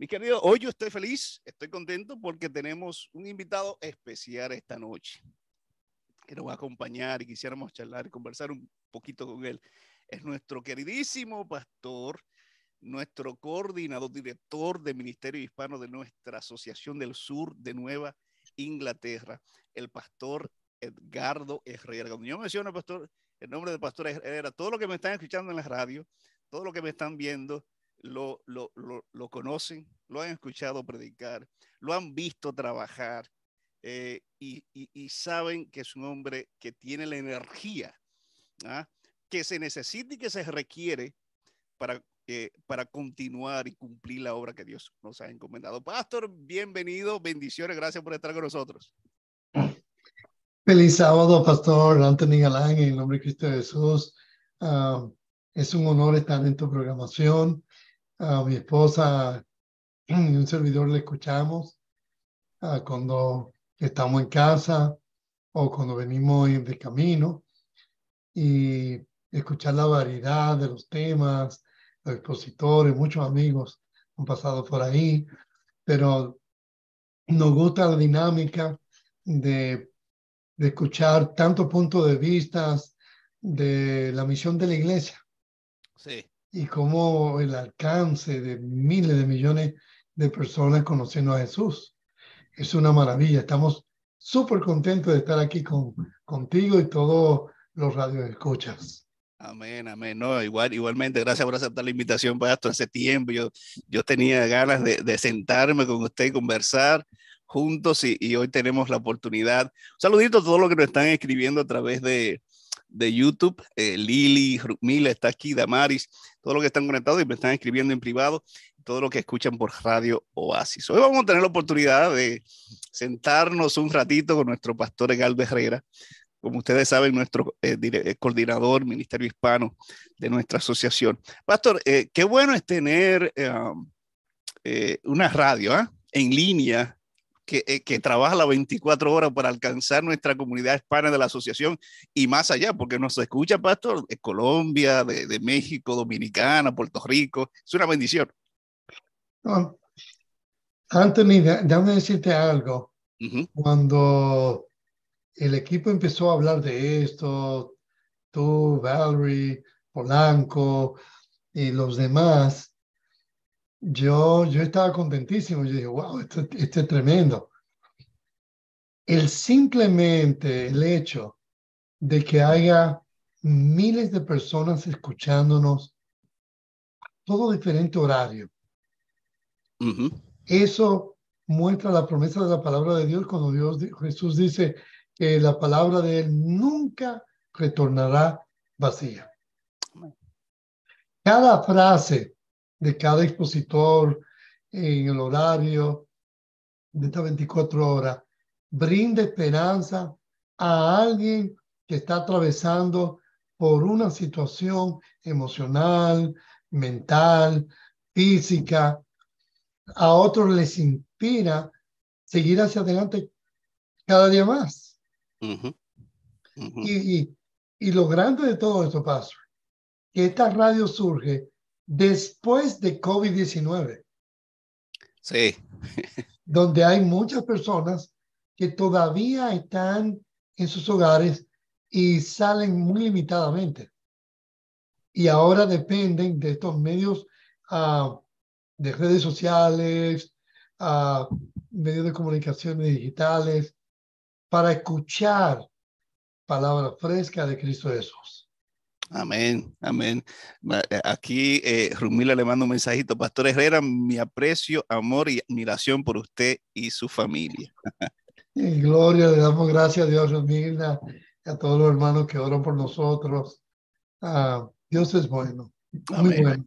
Mi querido, hoy yo estoy feliz, estoy contento porque tenemos un invitado especial esta noche que nos va a acompañar y quisiéramos charlar y conversar un poquito con él. Es nuestro queridísimo pastor, nuestro coordinador, director de Ministerio Hispano de nuestra Asociación del Sur de Nueva Inglaterra, el pastor Edgardo Herrera. Cuando yo menciono pastor, el nombre del pastor Herrera, todo lo que me están escuchando en la radio, todo lo que me están viendo, lo, lo, lo, lo conocen, lo han escuchado predicar, lo han visto trabajar eh, y, y, y, saben que es un hombre que tiene la energía ¿ah? que se necesita y que se requiere para, eh, para continuar y cumplir la obra que Dios nos ha encomendado. Pastor, bienvenido, bendiciones, gracias por estar con nosotros. Feliz sábado, Pastor Anthony Galán, en el nombre de Cristo Jesús. Uh, es un honor estar en tu programación. A uh, mi esposa y un servidor le escuchamos cuando estamos en casa o cuando venimos de camino y escuchar la variedad de los temas, los expositores, muchos amigos han pasado por ahí, pero nos gusta la dinámica de, de escuchar tantos puntos de vista de la misión de la iglesia. Sí. Y cómo el alcance de miles de millones de personas conociendo a Jesús. Es una maravilla. Estamos súper contentos de estar aquí con, contigo y todos los radios escuchas. Amén, amén. No, igual, igualmente, gracias por aceptar la invitación, Pastor. Hace tiempo yo, yo tenía ganas de, de sentarme con usted y conversar juntos y, y, hoy tenemos la oportunidad. Un saludito a todos los que nos están escribiendo a través de, de YouTube. Eh, Lili, Mila está aquí, Damaris, todos los que están conectados y me están escribiendo en privado, todo lo que escuchan por Radio Oasis. Hoy vamos a tener la oportunidad de sentarnos un ratito con nuestro pastor Egaldo Herrera como ustedes saben, nuestro eh, eh, coordinador Ministerio Hispano de nuestra asociación. Pastor, eh, qué bueno es tener um, una radio ¿eh? en línea que, que, trabaja las 24 horas para alcanzar nuestra comunidad hispana de la asociación y más allá, porque nos escucha, Pastor, de Colombia, de, de México, Dominicana, Puerto Rico. Es una bendición. Um, Anthony, déjame decirte algo. Uh -huh. Cuando el equipo empezó a hablar de esto, tú, Valerie, Polanco y los demás, yo, yo estaba contentísimo. Yo dije, wow, esto, esto es tremendo. El simplemente el hecho de que haya miles de personas escuchándonos a todo diferente horario. Uh -huh. Eso muestra la promesa de la palabra de Dios cuando Dios, Jesús dice, que la palabra de Él nunca retornará vacía. Cada frase de cada expositor en el horario de estas 24 horas brinda esperanza a alguien que está atravesando por una situación emocional, mental, física. A otros les inspira seguir hacia adelante cada día más. Uh -huh. Uh -huh. Y, y, y, lo grande de todo esto, Pastor, que esta radio surge después de COVID-19. Sí. donde hay muchas personas que todavía están en sus hogares y salen muy limitadamente. Y ahora dependen de estos medios uh, de redes sociales, uh, medios de comunicaciones digitales, para escuchar palabra fresca de Cristo Jesús. Amén, amén. Aquí eh, Rumila le mando un mensajito. Pastor Herrera, mi aprecio, amor y admiración por usted y su familia. En gloria, le damos gracias a Dios, Rumila, y a todos los hermanos que oran por nosotros. Ah, Dios es bueno, amén. muy bueno.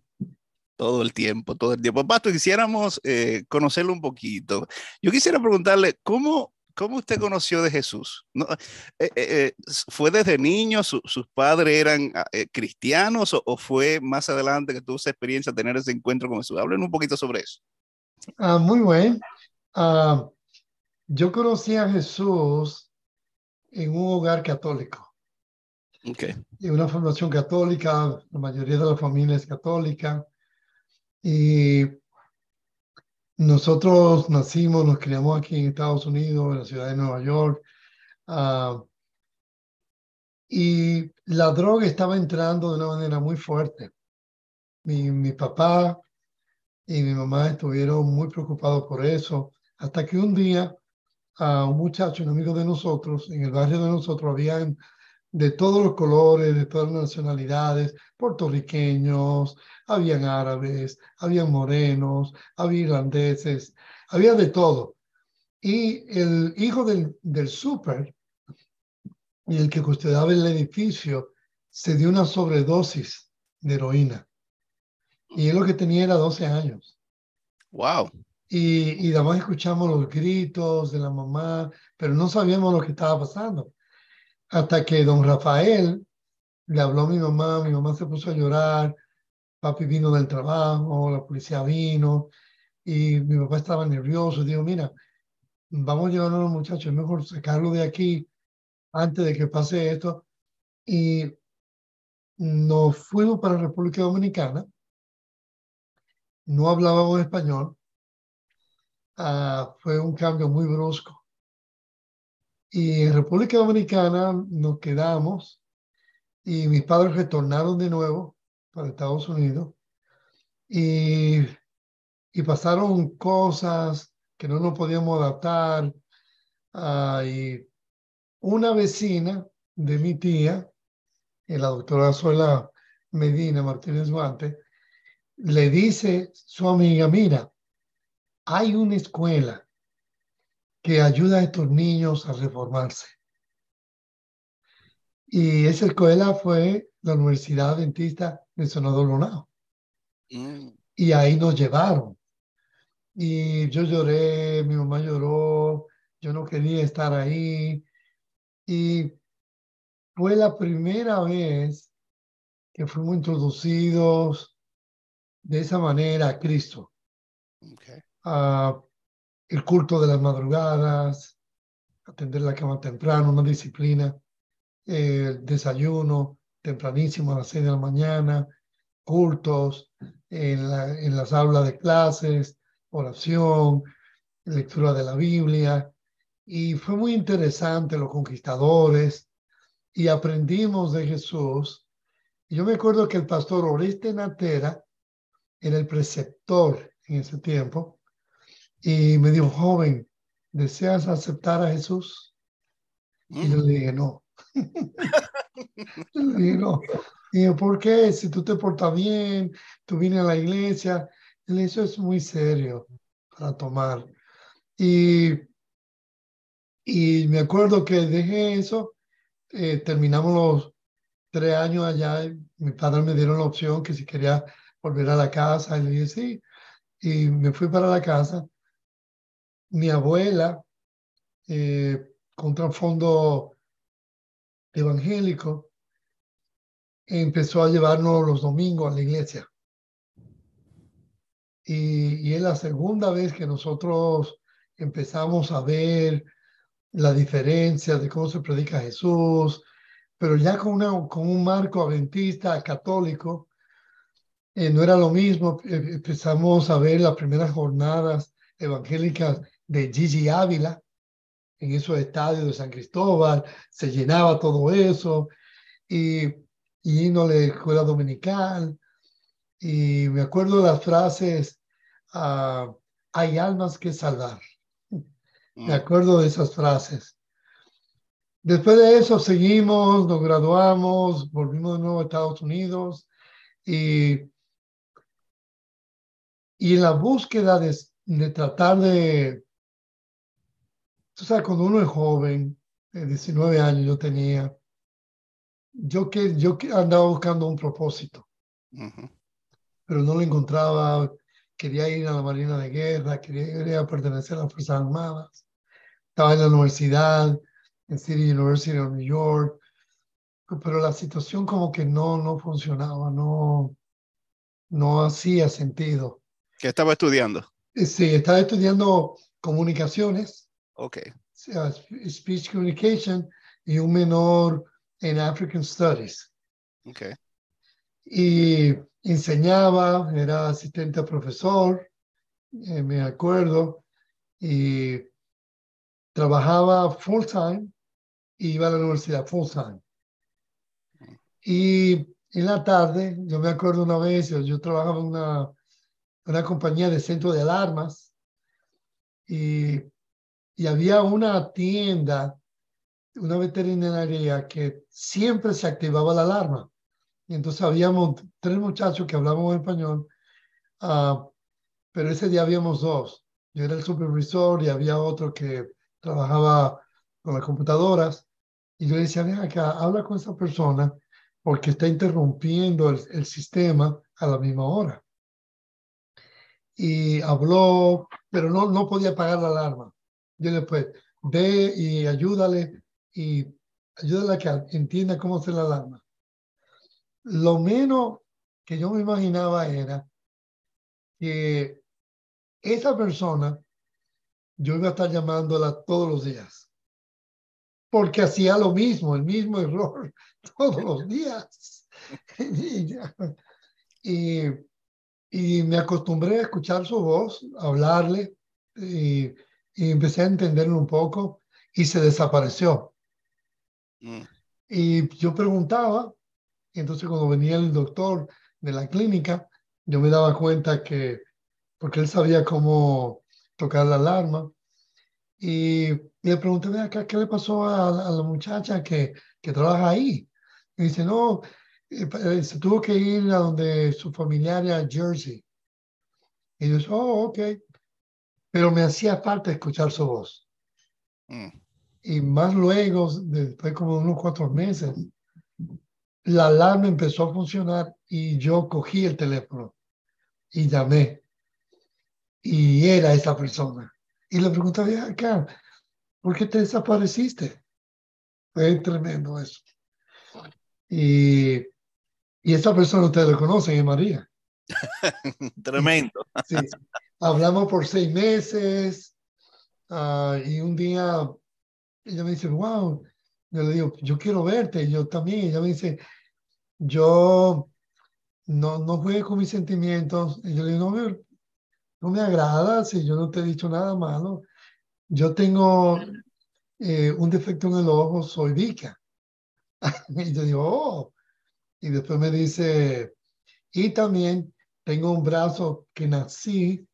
Todo el tiempo, todo el tiempo. Pastor, quisiéramos eh, conocerlo un poquito. Yo quisiera preguntarle, ¿cómo, ¿Cómo usted conoció de Jesús? ¿No? Eh, eh, ¿Fue desde niño? Su, ¿Sus padres eran ah, eh, cristianos o, o, fue más adelante que tuvo esa experiencia tener ese encuentro con Jesús? Hablen un poquito sobre eso. Uh, muy bien. Uh, yo conocí a Jesús en un hogar católico. Okay. En una formación católica, la mayoría de la familia es católica. Y nosotros nacimos, nos criamos aquí en Estados Unidos, en la ciudad de Nueva York. Uh, y la droga estaba entrando de una manera muy fuerte. Mi, mi papá y mi mamá estuvieron muy preocupados por eso, hasta que un día a un muchacho, un amigo de nosotros, en el barrio de nosotros habían de todos los colores, de todas las nacionalidades, puertorriqueños, habían árabes, habían morenos, había irlandeses, había de todo. Y el hijo del, del súper, y el que custodiaba el edificio, se dio una sobredosis de heroína. Y él lo que tenía era 12 años. Wow. Y, y además escuchamos los gritos de la mamá, pero no sabíamos lo que estaba pasando. Hasta que don Rafael le habló a mi mamá, mi mamá se puso a llorar, papi vino del trabajo, la policía vino, y mi papá estaba nervioso, dijo, mira, vamos a llevar a los muchachos, es mejor sacarlo de aquí antes de que pase esto. Y nos fuimos para la República Dominicana, no hablábamos español, uh, fue un cambio muy brusco. Y en República Dominicana nos quedamos y mis padres retornaron de nuevo para Estados Unidos y, y pasaron cosas que no nos podíamos adaptar. Uh, y una vecina de mi tía, la doctora Suela Medina Martínez Guante, le dice su amiga, mira, hay una escuela que ayuda a estos niños a reformarse. Y esa escuela fue la Universidad Adventista de Sonado Lunao. Mm. Y ahí nos llevaron. Y yo lloré, mi mamá lloró, yo no quería estar ahí. Y fue la primera vez que fuimos introducidos de esa manera a Cristo. Okay el culto de las madrugadas, atender la cama temprano, una disciplina, el desayuno tempranísimo a las seis de la mañana, cultos en, la, en las aulas de clases, oración, lectura de la Biblia. Y fue muy interesante los conquistadores y aprendimos de Jesús. yo me acuerdo que el pastor Oreste Natera era el preceptor en ese tiempo y me dijo, joven, ¿deseas aceptar a Jesús? Y yo le dije, no. le dije, no. Y dije, ¿por qué? Si tú te portas bien, tú vienes a la iglesia. Y eso es muy serio para tomar. Y, y me acuerdo que dejé eso, eh, terminamos los tres años allá, y mi padre me dieron la opción que si quería volver a la casa, y le dije sí, y me fui para la casa mi abuela, eh, con trasfondo evangélico, empezó a llevarnos los domingos a la iglesia. Y, es la segunda vez que nosotros empezamos a ver la diferencia de cómo se predica Jesús, pero ya con, una, con un marco adventista católico, eh, no era lo mismo. Empezamos a ver las primeras jornadas evangélicas de Gigi Ávila en esos estadios de San Cristóbal, se llenaba todo eso, y, y no la escuela dominical, y me acuerdo las frases, uh, hay almas que salvar. Me mm. acuerdo de esas frases. Después de eso seguimos, nos graduamos, volvimos de nuevo a Estados Unidos y, y en la búsqueda de, de tratar de, Tú sabes, cuando uno es joven, 19 años yo tenía, yo, que, yo andaba buscando un propósito, pero no lo encontraba. Quería ir a la Marina de Guerra, quería, pertenecer a las Fuerzas Armadas. Estaba en la universidad, en City University of New York, pero la situación como que no, no funcionaba, no, no hacía sentido. ¿Qué estaba estudiando? Eh, sí, estaba estudiando comunicaciones Ok. speech communication y un menor en African Studies. Ok. Y enseñaba, era asistente a profesor eh, me acuerdo, y trabajaba full time y iba a la universidad full time. Y en la tarde, yo me acuerdo una vez, yo trabajaba en una, una compañía de centro de alarmas y, y había una tienda, una veterinaria que siempre se activaba la alarma. Y entonces habíamos tres muchachos que hablábamos español, uh, pero ese día habíamos dos. Yo era el supervisor y había otro que trabajaba con las computadoras. Y yo le decía, ven acá, habla con esa persona porque está interrumpiendo el, el sistema a la misma hora. Y habló, pero no, no podía apagar la alarma. Yo después, ve y ayúdale y ayúdale a que entienda cómo hacer la alarma. Lo menos que yo me imaginaba era que esa persona yo iba a estar llamándola todos los días. Porque hacía lo mismo, el mismo error todos los días. y, y, me acostumbré a escuchar su voz, hablarle, y, y empecé a entenderlo un poco y se desapareció. Mm. Y yo preguntaba, y entonces cuando venía el doctor de la clínica, yo me daba cuenta que, porque él sabía cómo tocar la alarma, y le pregunté, acá, ¿qué le pasó a, la muchacha que, que trabaja ahí? Y dice, no, eh, eh, se tuvo que ir a donde su familiar a Jersey. Y yo, oh, ok. Pero me hacía falta escuchar su voz. Mm. Y más luego, después como unos cuatro meses, la alarma empezó a funcionar y yo cogí el teléfono y llamé. Y era esa persona. Y le preguntaba, acá, ¿por qué te desapareciste? Fue tremendo eso. Y, y esa persona ustedes lo conocen, es María. tremendo. Sí. Hablamos por seis meses uh, y un día ella me dice, wow, yo le digo, yo quiero verte, yo también. Ella me dice, yo no, no juegue con mis sentimientos. Y yo le digo, no me, no me agrada si yo no te he dicho nada malo. Yo tengo eh, un defecto en el ojo, soy Vika. y yo digo, oh. Y después me dice, y también tengo un brazo que nací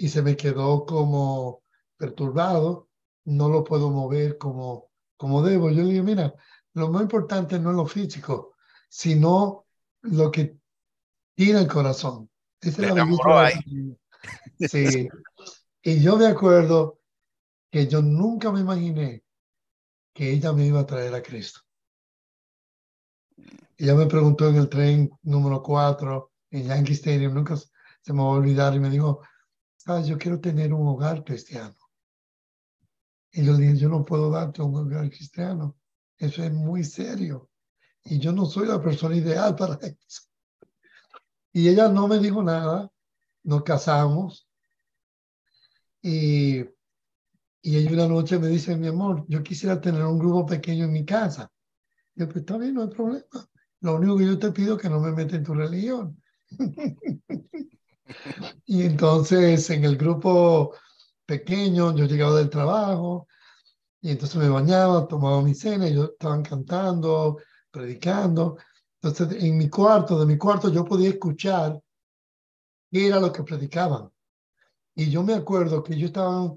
y se me quedó como perturbado, no lo puedo mover como como debo. Yo le digo, mira, lo más importante no es lo físico, sino lo que tiene el corazón. Esa es la Sí. Y yo me acuerdo que yo nunca me imaginé que ella me iba a traer a Cristo. Ella me preguntó en el tren número 4 en Yankee Stadium, nunca se me va a olvidar, y me dijo, sabes, yo quiero tener un hogar cristiano. Y yo le dije, yo no puedo darte un hogar cristiano. Eso es muy serio. Y yo no soy la persona ideal para eso. Y ella no me dijo nada. Nos casamos. Y, y ella una noche me dice, mi amor, yo quisiera tener un grupo pequeño en mi casa. yo, pues está bien, no hay problema. Lo único que yo te pido es que no me metas en tu religión. y entonces en el grupo pequeño, yo llegaba del trabajo y entonces me bañaba, tomaba mi cena y yo estaban cantando, predicando. Entonces en mi cuarto, de mi cuarto yo podía escuchar qué era lo que predicaban. Y yo me acuerdo que yo estaba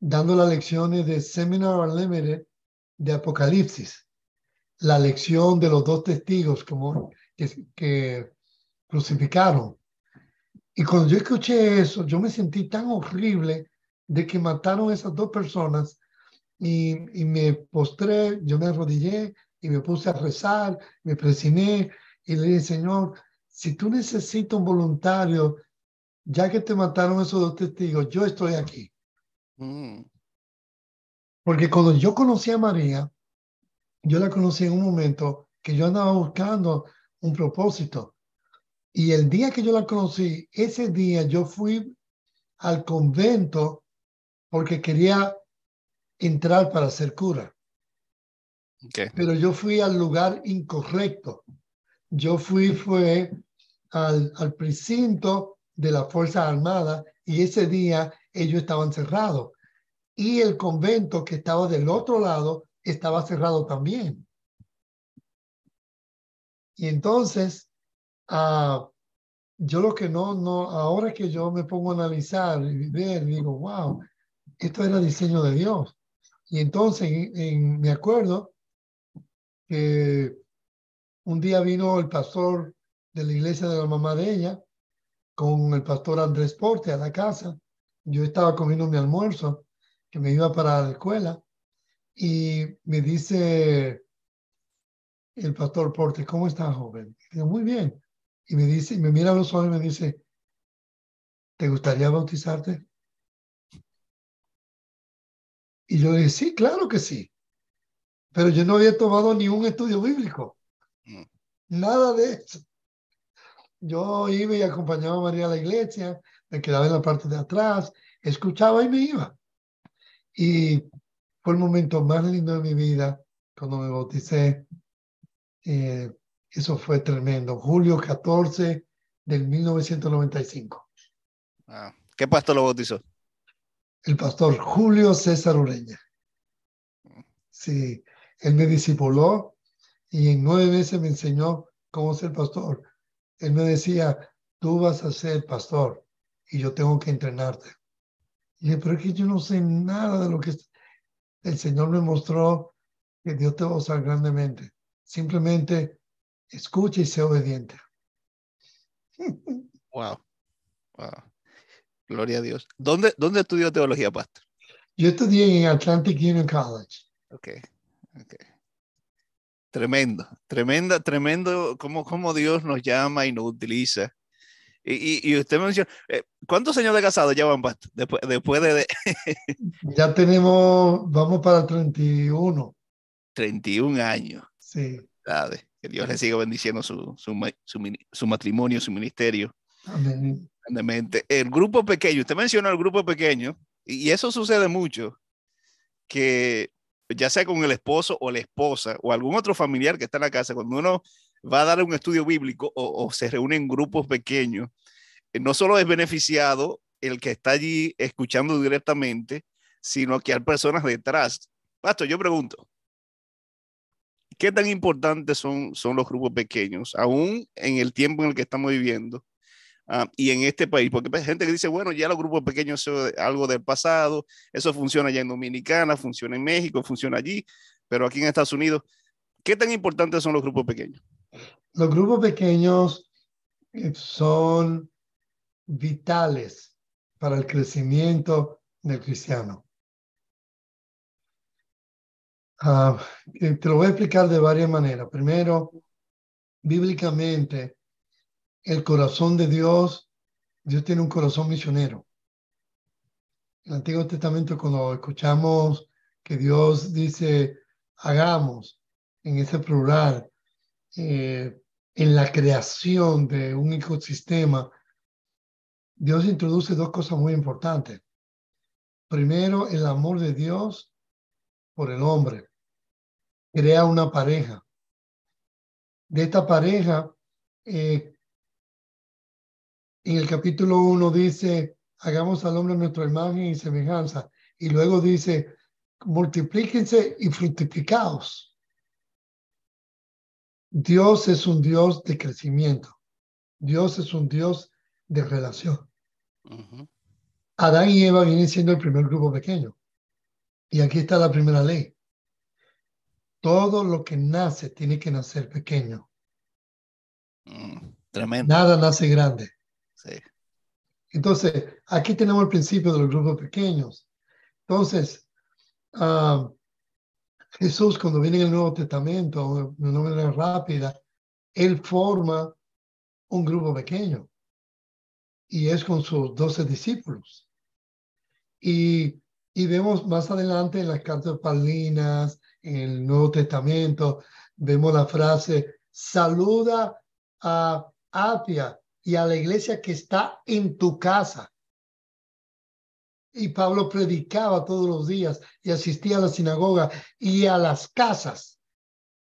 dando las lecciones de Seminar Unlimited de Apocalipsis, la lección de los dos testigos como que, que crucificaron. Y cuando yo escuché eso, yo me sentí tan horrible de que mataron a esas dos personas y, y, me postré, yo me arrodillé y me puse a rezar, me presioné y le dije, Señor, si tú necesitas un voluntario, ya que te mataron esos dos testigos, yo estoy aquí. Mm. Porque cuando yo conocí a María, yo la conocí en un momento que yo andaba buscando un propósito. Y el día que yo la conocí, ese día yo fui al convento porque quería entrar para ser cura. Pero yo fui al lugar incorrecto. Yo fui fue al, al precinto de la Fuerza Armada y ese día ellos estaban cerrados. Y el convento que estaba del otro lado estaba cerrado también. Y entonces, uh, yo lo que no, no, ahora que yo me pongo a analizar y ver, digo, wow, esto era diseño de Dios. Y entonces en, me acuerdo que un día vino el pastor de la iglesia de la mamá de ella con el pastor Andrés Porte a la casa. Yo estaba comiendo mi almuerzo, que me iba para la escuela, y me dice el pastor Porte, ¿cómo está, joven? digo, muy bien. Y me dice, me mira a los ojos y me dice, ¿te gustaría bautizarte? Y yo dije, sí, claro que sí. Pero yo no había tomado ni un estudio bíblico. Mm. Nada de eso. Yo iba y acompañaba a María a la iglesia, me quedaba en la parte de atrás, escuchaba y me iba. Y fue el momento más lindo de mi vida cuando me bauticé. Eh, eso fue tremendo. Julio 14 del 1995. Ah, ¿Qué pastor lo bautizó? El pastor Julio César Ureña. Sí, él me discipuló y en nueve meses me enseñó cómo ser pastor. Él me decía, tú vas a ser pastor y yo tengo que entrenarte. Y dije, pero es que yo no sé nada de lo que el Señor me mostró que Dios te va a usar grandemente. Simplemente escucha y sé obediente. Wow. Wow. Gloria a Dios. ¿Dónde, dónde estudió teología, pastor? Yo estudié en Atlantic Union College. Ok, ok. Tremendo, tremenda, tremendo cómo, cómo Dios nos llama y nos utiliza. Y, y, usted menciona, eh, ¿cuántos años de casado llevan, pastor? Después, después de... ya tenemos, vamos para 31. 31 años. Sí. Que Dios le siga bendiciendo su, su, su, matrimonio, su ministerio. Amén. El grupo pequeño, usted mencionó el grupo pequeño, y eso sucede mucho, que ya sea con el esposo o la esposa o algún otro familiar que está en la casa, cuando uno va a dar un estudio bíblico o, se reúne en grupos pequeños, eh, no solo es beneficiado el que está allí escuchando directamente, sino que hay personas detrás. Pastor, yo pregunto, ¿Qué tan importantes son, son los grupos pequeños, aún en el tiempo en el que estamos viviendo ah, y en este país? Porque hay gente que dice, bueno, ya los grupos pequeños son algo del pasado, eso funciona ya en Dominicana, funciona en México, funciona allí, pero aquí en Estados Unidos, ¿qué tan importantes son los grupos pequeños? Los grupos pequeños eh, son vitales para el crecimiento del cristiano. Ah, te lo voy a explicar de varias maneras. Primero, bíblicamente, el corazón de Dios, Dios tiene un corazón misionero. En el Antiguo Testamento, cuando escuchamos que Dios dice, hagamos, en ese plural, eh, en la creación de un ecosistema, Dios introduce dos cosas muy importantes. Primero, el amor de Dios por el hombre. Crea una pareja. De esta pareja, eh, en el capítulo 1 dice, hagamos al hombre nuestra imagen y semejanza. Y luego dice, multiplíquense y fructificaos. Dios es un Dios de crecimiento. Dios es un Dios de relación. Adán y Eva vienen siendo el primer grupo pequeño. Y aquí está la primera ley. Todo lo que nace tiene que nacer pequeño. Mm, tremendo. Nada nace grande. Sí. Entonces, aquí tenemos el principio de los grupos pequeños. Entonces, ah, Jesús, cuando viene en el Nuevo Testamento, de una manera rápida, él forma un grupo pequeño y es con sus doce discípulos. Y y vemos más adelante en las cartas paulinas, en el Nuevo Testamento, vemos la frase, saluda a Apia y a la iglesia que está en tu casa. Y Pablo predicaba todos los días y asistía a la sinagoga y a las casas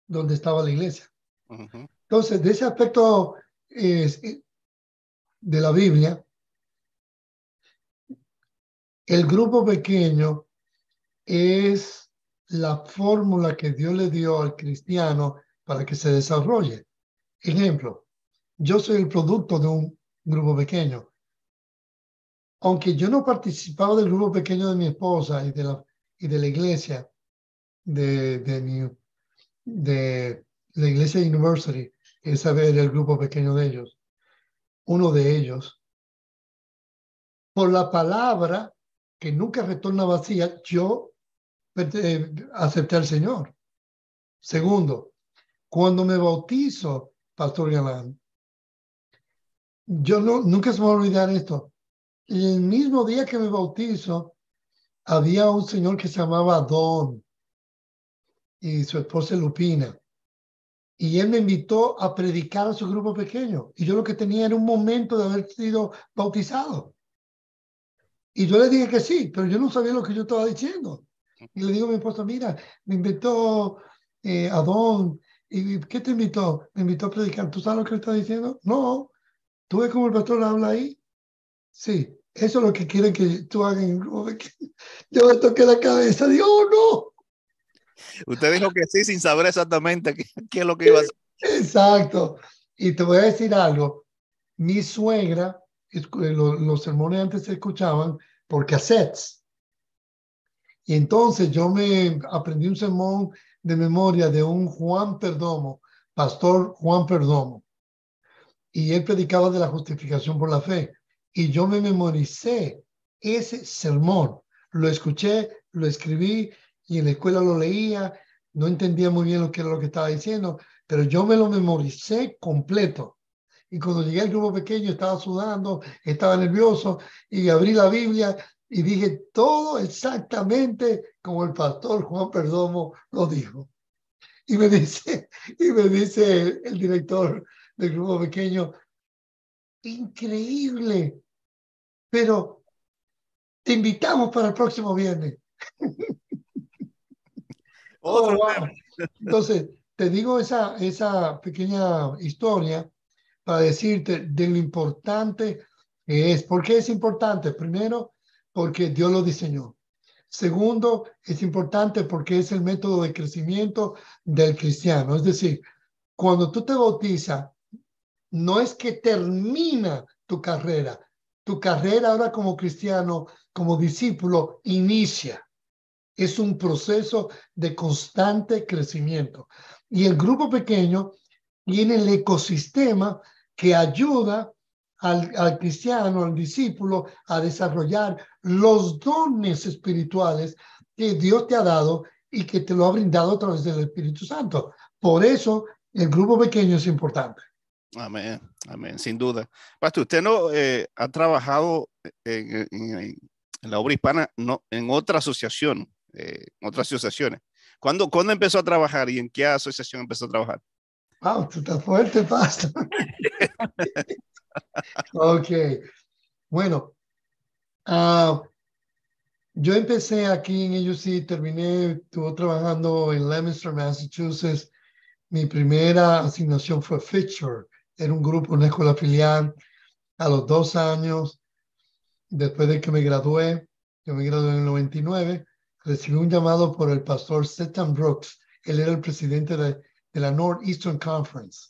donde estaba la iglesia. Entonces, de ese aspecto de la Biblia, El grupo pequeño es la fórmula que Dios le dio al cristiano para que se desarrolle. Ejemplo, yo soy el producto de un grupo pequeño. Aunque yo no participaba del grupo pequeño de mi esposa y de la, y de la iglesia, de, de, mi, de la iglesia university, esa vez el grupo pequeño de ellos, uno de ellos, por la palabra que nunca retorna vacía, yo acepté al Señor. Segundo, cuando me bautizo, Pastor Galán, yo nunca se me va a olvidar esto. El mismo día que me bautizo, había un señor que se llamaba Don y su esposa Lupina. Y él me invitó a predicar a su grupo pequeño. Y yo lo que tenía era un momento de haber sido bautizado. Y yo le dije que sí, pero yo no sabía lo que yo estaba diciendo. Y le digo a mi esposa, mira, me invitó eh, a Don. ¿Y qué te invitó? Me invitó a predicar. ¿Tú sabes lo que está diciendo? No. ¿Tú ves cómo el pastor habla ahí? Sí. Eso es lo que quieren que tú hagas. Yo me toqué la cabeza. Digo, oh, no. Usted dijo que sí sin saber exactamente qué, qué es lo que iba a hacer. Exacto. Y te voy a decir algo. Mi suegra, los, los sermones antes se escuchaban por cassettes. Y entonces yo me aprendí un sermón de memoria de un Juan Perdomo, pastor Juan Perdomo. Y él predicaba de la justificación por la fe y yo me memoricé ese sermón. Lo escuché, lo escribí y en la escuela lo leía. No entendía muy bien lo que era lo que estaba diciendo, pero yo me lo memoricé completo. Y cuando llegué al grupo pequeño estaba sudando, estaba nervioso y abrí la Biblia y dije todo exactamente como el pastor Juan Perdomo lo dijo. Y me dice, y me dice el, el director del grupo pequeño, increíble. Pero te invitamos para el próximo viernes. oh, Entonces, te digo esa, esa pequeña historia para decirte de lo importante que es. ¿Por qué es importante? Primero, porque Dios lo diseñó. Segundo, es importante porque es el método de crecimiento del cristiano. Es decir, cuando tú te bautizas, no es que termina tu carrera. Tu carrera ahora como cristiano, como discípulo, inicia. Es un proceso de constante crecimiento. Y el grupo pequeño tiene el ecosistema que ayuda al, al, cristiano, al discípulo, a desarrollar los dones espirituales que Dios te ha dado y que te lo ha brindado a través del Espíritu Santo. Por eso el grupo pequeño es importante. Amén, amén, sin duda. Pastor, usted no eh, ha trabajado en, la obra hispana, no, en otra asociación, eh, otras asociaciones. ¿Cuándo, ¿Cuándo empezó a trabajar y en qué asociación empezó a trabajar? Wow, tú estás fuerte, Pastor. ok, bueno, uh, yo empecé aquí en UC, terminé, estuve trabajando en Leominster, Massachusetts. Mi primera asignación fue Fitcher era un grupo, una escuela filial. A los dos años, después de que me gradué, yo me gradué en el 99, recibí un llamado por el pastor Seth Brooks. Él era el presidente de, de la Northeastern Conference.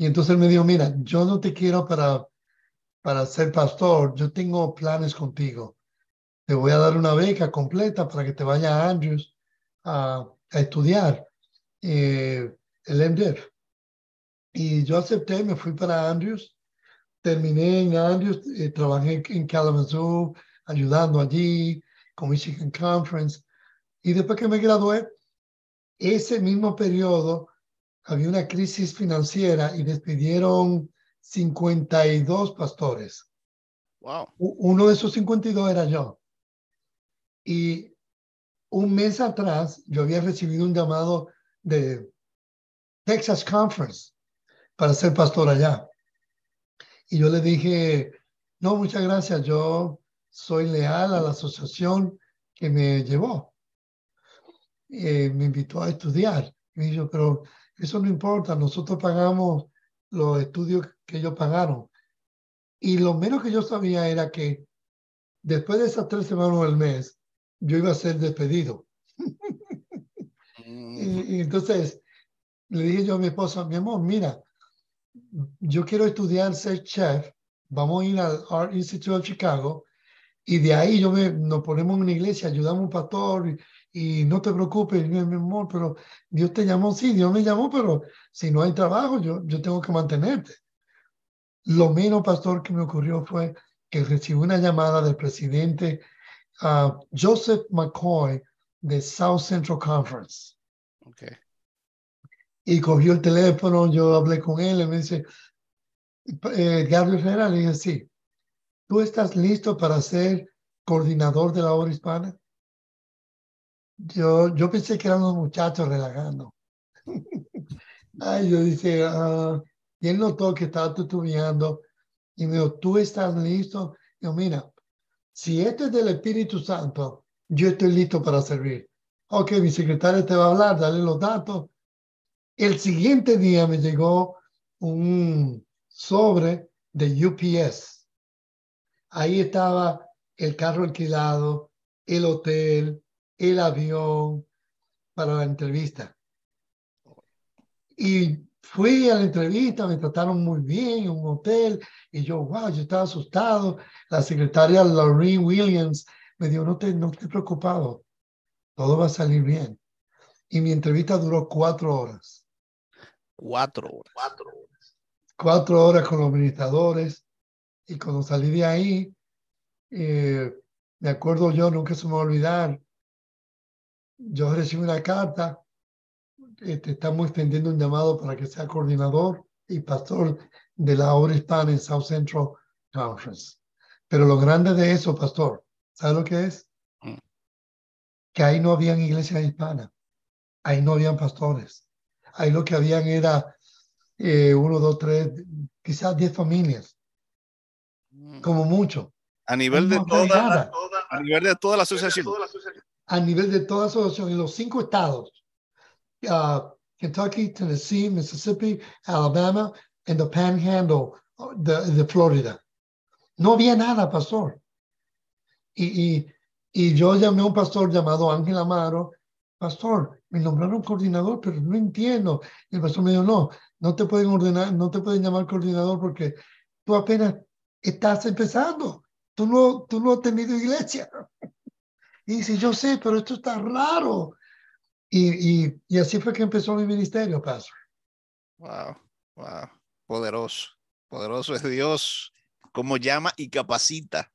Y entonces él me dijo, mira, yo no te quiero para, para ser pastor, yo tengo planes contigo. Te voy a dar una beca completa para que te vaya a Andrews a, a estudiar eh, el MDiv. Y yo acepté, me fui para Andrews, terminé en Andrews, eh, trabajé en Kalamazoo, ayudando allí con Michigan Conference. Y después que me gradué, ese mismo periodo había una crisis financiera y despidieron 52 pastores. Wow. Uno de esos 52 era yo. Y un mes atrás yo había recibido un llamado de Texas Conference para ser pastor allá. Y yo le dije, no, muchas gracias, yo soy leal a la asociación que me llevó. Eh, me invitó a estudiar. Y dijo, pero eso no importa, nosotros pagamos los estudios que ellos pagaron. Y lo menos que yo sabía era que después de esas tres semanas del mes, yo iba a ser despedido. y, y, entonces le dije yo a mi esposa, mi amor, mira, yo quiero estudiar ser chef, vamos a ir al Art Institute of Chicago y de ahí yo me, nos ponemos en una iglesia, ayudamos a un pastor y, no te preocupes, mi amor, pero Dios te llamó, sí, Dios me llamó, pero si no hay trabajo, yo, yo tengo que mantenerte. Lo menos, pastor, que me ocurrió fue que recibí una llamada del presidente uh, Joseph McCoy de South Central Conference. Okay. Y cogió el teléfono, yo hablé con él, y me dice, eh, Gabriel Herrera, le dije, sí, ¿tú estás listo para ser coordinador de la obra hispana? Yo, yo pensé que eran los muchachos relajando. Ay, yo dije, uh, y él notó que estaba estudiando y me dijo, ¿tú estás listo? yo, mira, si este es del Espíritu Santo, yo estoy listo para servir. Ok, mi secretario te va a hablar, dale los datos. El siguiente día me llegó un sobre de UPS. Ahí estaba el carro alquilado, el hotel, el avión para la entrevista. Y fui a la entrevista, me trataron muy bien en un hotel y yo, wow, yo estaba asustado. La secretaria Lorraine Williams me dijo, no te, no estés preocupado, todo va a salir bien. Y mi entrevista duró cuatro horas. Cuatro horas. Cuatro horas. Cuatro horas con los administradores. Y cuando salí de ahí, eh, me acuerdo yo, nunca se me va a olvidar, yo recibí una carta este, estamos extendiendo un llamado para que sea coordinador y pastor de la obra hispana en South Central Conference. Pero lo grande de eso, pastor, ¿sabe lo que es? Mm. Que ahí no habían iglesias hispanas, ahí no habían pastores, ahí lo que habían era eh, uno, dos, tres, quizás diez familias, mm. como mucho. A nivel, de toda, a nivel de toda la asociación. A nivel de toda asociación, en los cinco estados uh, Kentucky, Tennessee, Mississippi, Alabama, and the Panhandle de, de Florida. No había nada, pastor. Y, y, y yo llamé a un pastor llamado Ángel Amaro. Pastor, me nombraron coordinador, pero no entiendo. El pastor me dijo, no, no te pueden ordenar, no te pueden llamar coordinador porque tú apenas estás empezando. Tú no, tú no has tenido iglesia. Y dice, yo sé, pero esto está raro. Y, y, y, así fue que empezó mi ministerio, Pastor. Wow, wow, poderoso, poderoso es Dios, como llama y capacita.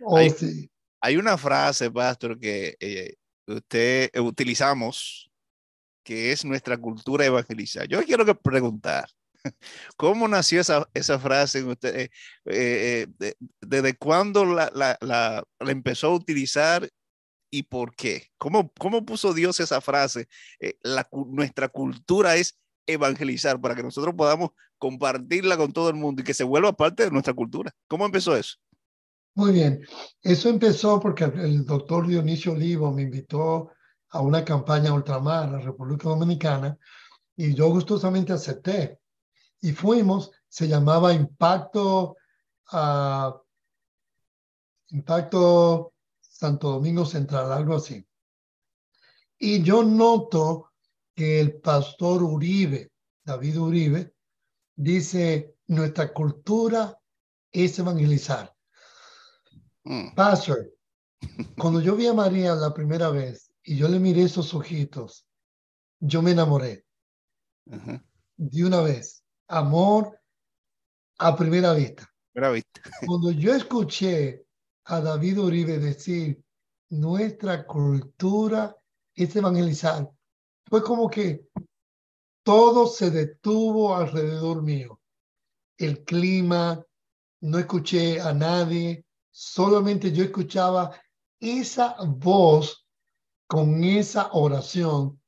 Oh, hay, sí. hay una frase, Pastor, que eh, usted eh, utilizamos, que es nuestra cultura evangelizar. Yo quiero que preguntar, ¿cómo nació esa, esa frase en usted? Eh, eh, de, ¿Desde cuándo la, la, la, la empezó a utilizar y por qué? ¿Cómo, cómo puso Dios esa frase? Eh, la, nuestra cultura es evangelizar para que nosotros podamos compartirla con todo el mundo y que se vuelva parte de nuestra cultura. ¿Cómo empezó eso? Muy bien. Eso empezó porque el doctor Dionisio Olivo me invitó a una campaña ultramar a República Dominicana y yo gustosamente acepté. Y fuimos, se llamaba Impacto, uh, Impacto Santo Domingo Central, algo así. Y yo noto que el pastor Uribe, David Uribe, dice, nuestra cultura es evangelizar. Mm. Pastor, cuando yo vi a María la primera vez y yo le miré esos ojitos, yo me enamoré. De una vez. Amor a primera vista. Primera vista. Cuando yo escuché a David Uribe decir, nuestra cultura es evangelizar. Fue como que todo se detuvo alrededor mío. El clima, no escuché a nadie, solamente yo escuchaba esa voz con esa oración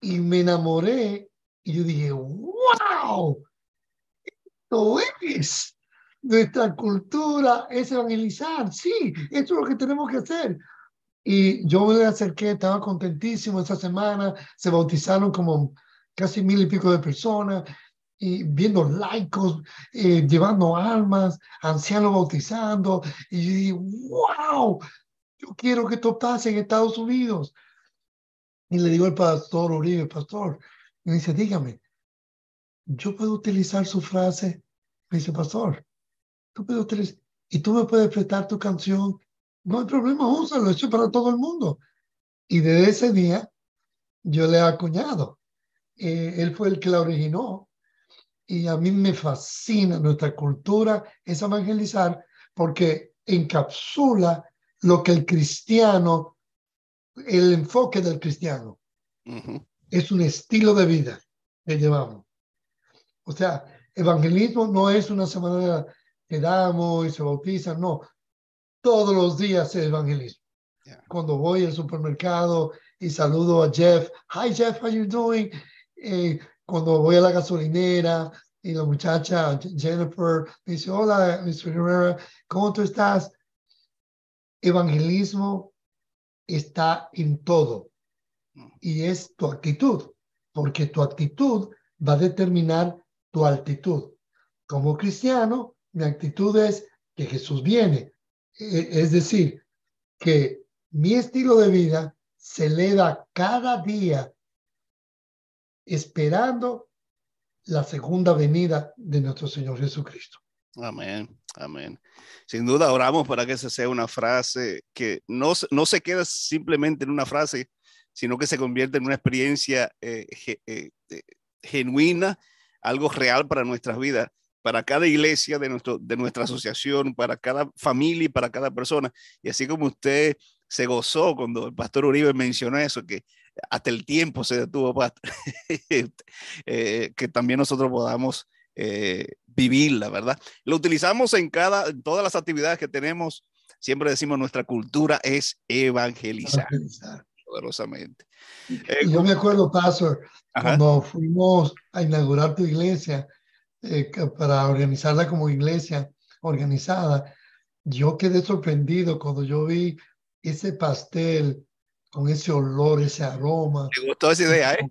y me enamoré y yo dije, wow, esto es nuestra cultura es evangelizar. Sí, eso es lo que tenemos que hacer. Y yo me acerqué, estaba contentísimo esa semana, se bautizaron como casi mil y pico de personas y viendo laicos eh, llevando armas, ancianos bautizando, y yo digo, wow, yo quiero que esto pase en Estados Unidos. Y le digo al pastor Uribe, pastor, me dice, dígame, yo puedo utilizar su frase. Me dice, pastor, y tú me puedes prestar tu canción. No hay problema, úsalo, eso es para todo el mundo. Y desde ese día, yo le he acuñado. Eh, él fue el que la originó. Y a mí me fascina nuestra cultura, es evangelizar, porque encapsula lo que el cristiano, el enfoque del cristiano. Es un estilo de vida que llevamos. O sea, evangelismo no es una semana que damos y se bautizan, no. Todos los días es evangelismo. Cuando voy al supermercado y saludo a Jeff, hi Jeff, how you doing? Eh, cuando voy a la gasolinera y la muchacha Jennifer me dice, hola, Mr. Herrera, ¿cómo tú estás? Evangelismo está en todo y es tu actitud, porque tu actitud va a determinar tu altitud. Como cristiano, mi actitud es que Jesús viene. E, es decir, que mi estilo de vida se eleva cada día esperando la segunda venida de nuestro Señor Jesucristo. Amén, amén. Sin duda oramos para que esa sea una frase que no, no se queda simplemente en una frase, sino que se convierte en una experiencia eh, eh, eh, genuina, algo real para nuestras vidas, para cada iglesia de, nuestro, de nuestra asociación, para cada familia y para cada persona. Y así como usted se gozó cuando el pastor Uribe mencionó eso, que hasta el tiempo se detuvo, que también nosotros podamos eh, vivirla, ¿verdad? Lo utilizamos en cada, en todas las actividades que tenemos. Siempre decimos nuestra cultura es evangelizar. Poderosamente. Eh, yo me acuerdo, Pastor, cuando fuimos a inaugurar tu iglesia, eh, para organizarla como iglesia organizada, yo quedé sorprendido cuando yo vi ese pastel con ese olor, ese aroma. Me gustó esa idea, ¿eh?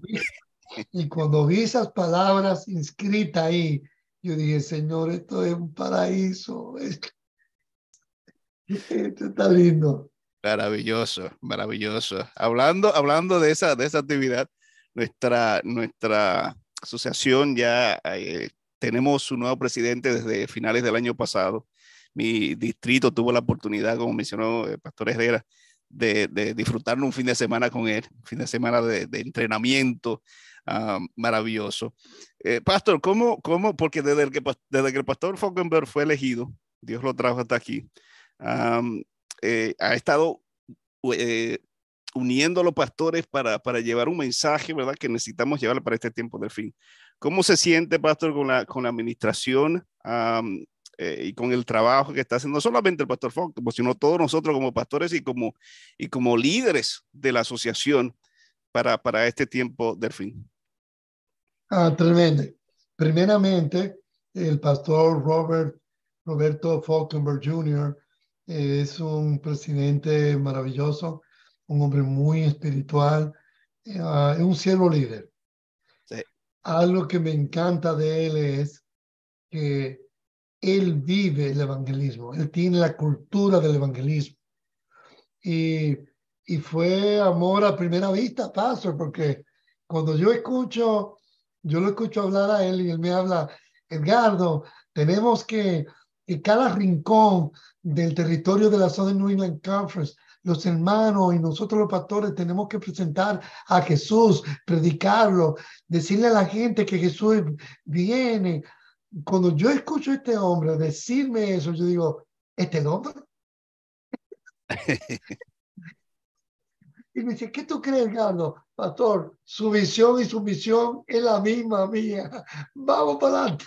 Y cuando vi esas palabras inscritas ahí, yo dije, Señor, esto es un paraíso. Esto, está lindo. Maravilloso, maravilloso. Hablando, hablando de esa, de esa actividad, nuestra, nuestra asociación ya eh, tenemos un nuevo presidente desde finales del año pasado. Mi distrito tuvo la oportunidad, como mencionó el pastor Herrera, de, de disfrutar un fin de semana con él, un fin de semana de, de entrenamiento, Ah, maravilloso. Eh, pastor, ¿cómo, ¿cómo? Porque desde, que, desde que el pastor Falkenberg fue elegido, Dios lo trajo hasta aquí, eh, ha estado eh, uniendo a los pastores para, para, llevar un mensaje, ¿verdad? Que necesitamos llevar para este tiempo del fin. ¿Cómo se siente, pastor, con la, con la administración y con el trabajo que está haciendo, no solamente el pastor Falkenberg, sino todos nosotros como pastores y como, y como líderes de la asociación? para, para este tiempo del fin? Ah, tremendo. Primeramente, el pastor Robert, Roberto Falkenberg Jr. es un presidente maravilloso, un hombre muy espiritual, uh, un siervo líder. Algo que me encanta de él es que él vive el evangelismo, él tiene la cultura del evangelismo. Y y fue amor a primera vista, Pastor, porque cuando yo escucho, yo lo escucho hablar a él y él me habla, Edgardo, tenemos que, que cada rincón del territorio de la Southern New England Conference, los hermanos y nosotros los pastores tenemos que presentar a Jesús, predicarlo, decirle a la gente que Jesús viene. Cuando yo escucho a este hombre decirme eso, yo digo, ¿este hombre? Y me dice, ¿qué tú crees, Carlos? Pastor, su visión y su misión es la misma mía. Vamos para adelante.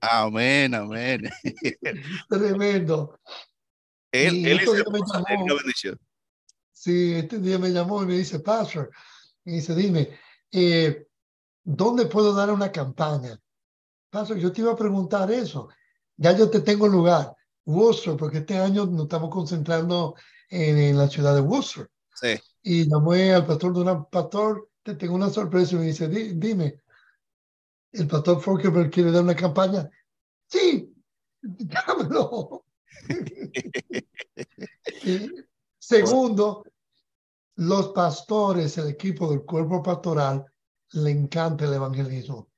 Amén, amén. Tremendo. Él, él este me llamó, Sí, este día me llamó y me dice, Pastor, y dice, dime, eh, ¿dónde puedo dar una campaña? Pastor, yo te iba a preguntar eso. Ya yo te tengo lugar. Worcester, porque este año nos estamos concentrando en, en la ciudad de Worcester. Sí y llamé al pastor de una pastor, te tengo una sorpresa y me dice, dime, el pastor Falkenberg quiere dar una campaña. Sí, dámelo. segundo, los pastores, el equipo del cuerpo pastoral, le encanta el evangelismo.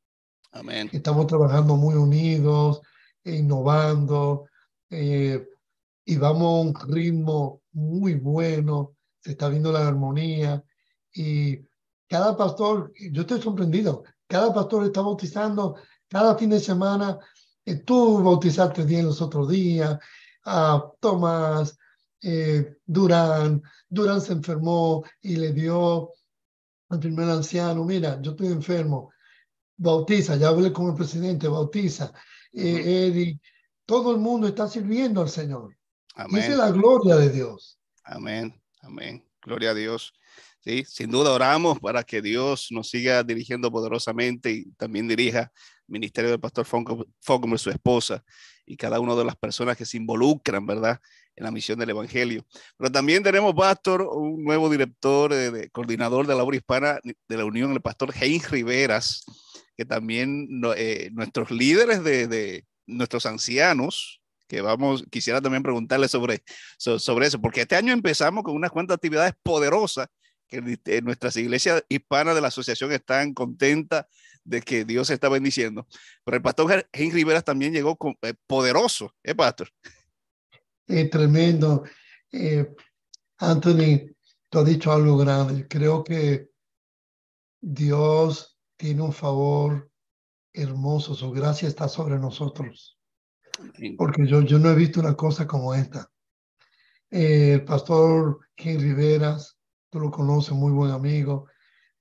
Amén. Estamos trabajando muy unidos, innovando, eh, y vamos a un ritmo muy bueno, se está viendo la armonía y cada pastor, yo estoy sorprendido, cada pastor está bautizando cada fin de semana. Eh, tú bautizaste bien los otros días, a Tomás, eh, Durán, Durán se enfermó y le dio al primer anciano, mira, yo estoy enfermo, bautiza, ya hablé con el presidente, bautiza. Eh, todo el mundo está sirviendo al Señor. Amén. es la gloria de Dios. Amén, amén. Gloria a Dios. Sí, sin duda oramos para que Dios nos siga dirigiendo poderosamente y también dirija el ministerio del pastor Fonco, su esposa y cada una de las personas que se involucran, ¿verdad? En la misión del Evangelio. Pero también tenemos, pastor, un nuevo director, de, coordinador de la obra hispana de la Unión, el pastor Heinz Riveras, que también eh, nuestros líderes de, de nuestros ancianos, que vamos, quisiera también preguntarle sobre, sobre eso, porque este año empezamos con unas cuantas actividades poderosas que nuestras iglesias hispanas de la asociación están contentas de que Dios está bendiciendo. Pero el pastor Henry Rivera también llegó con, eh, poderoso, ¿eh, pastor? Es tremendo. Eh, Anthony, tú has dicho algo grande. Creo que Dios tiene un favor hermoso, su gracia está sobre nosotros. Porque yo, yo no he visto una cosa como esta. Eh, el pastor King Riveras, tú lo conoces, muy buen amigo,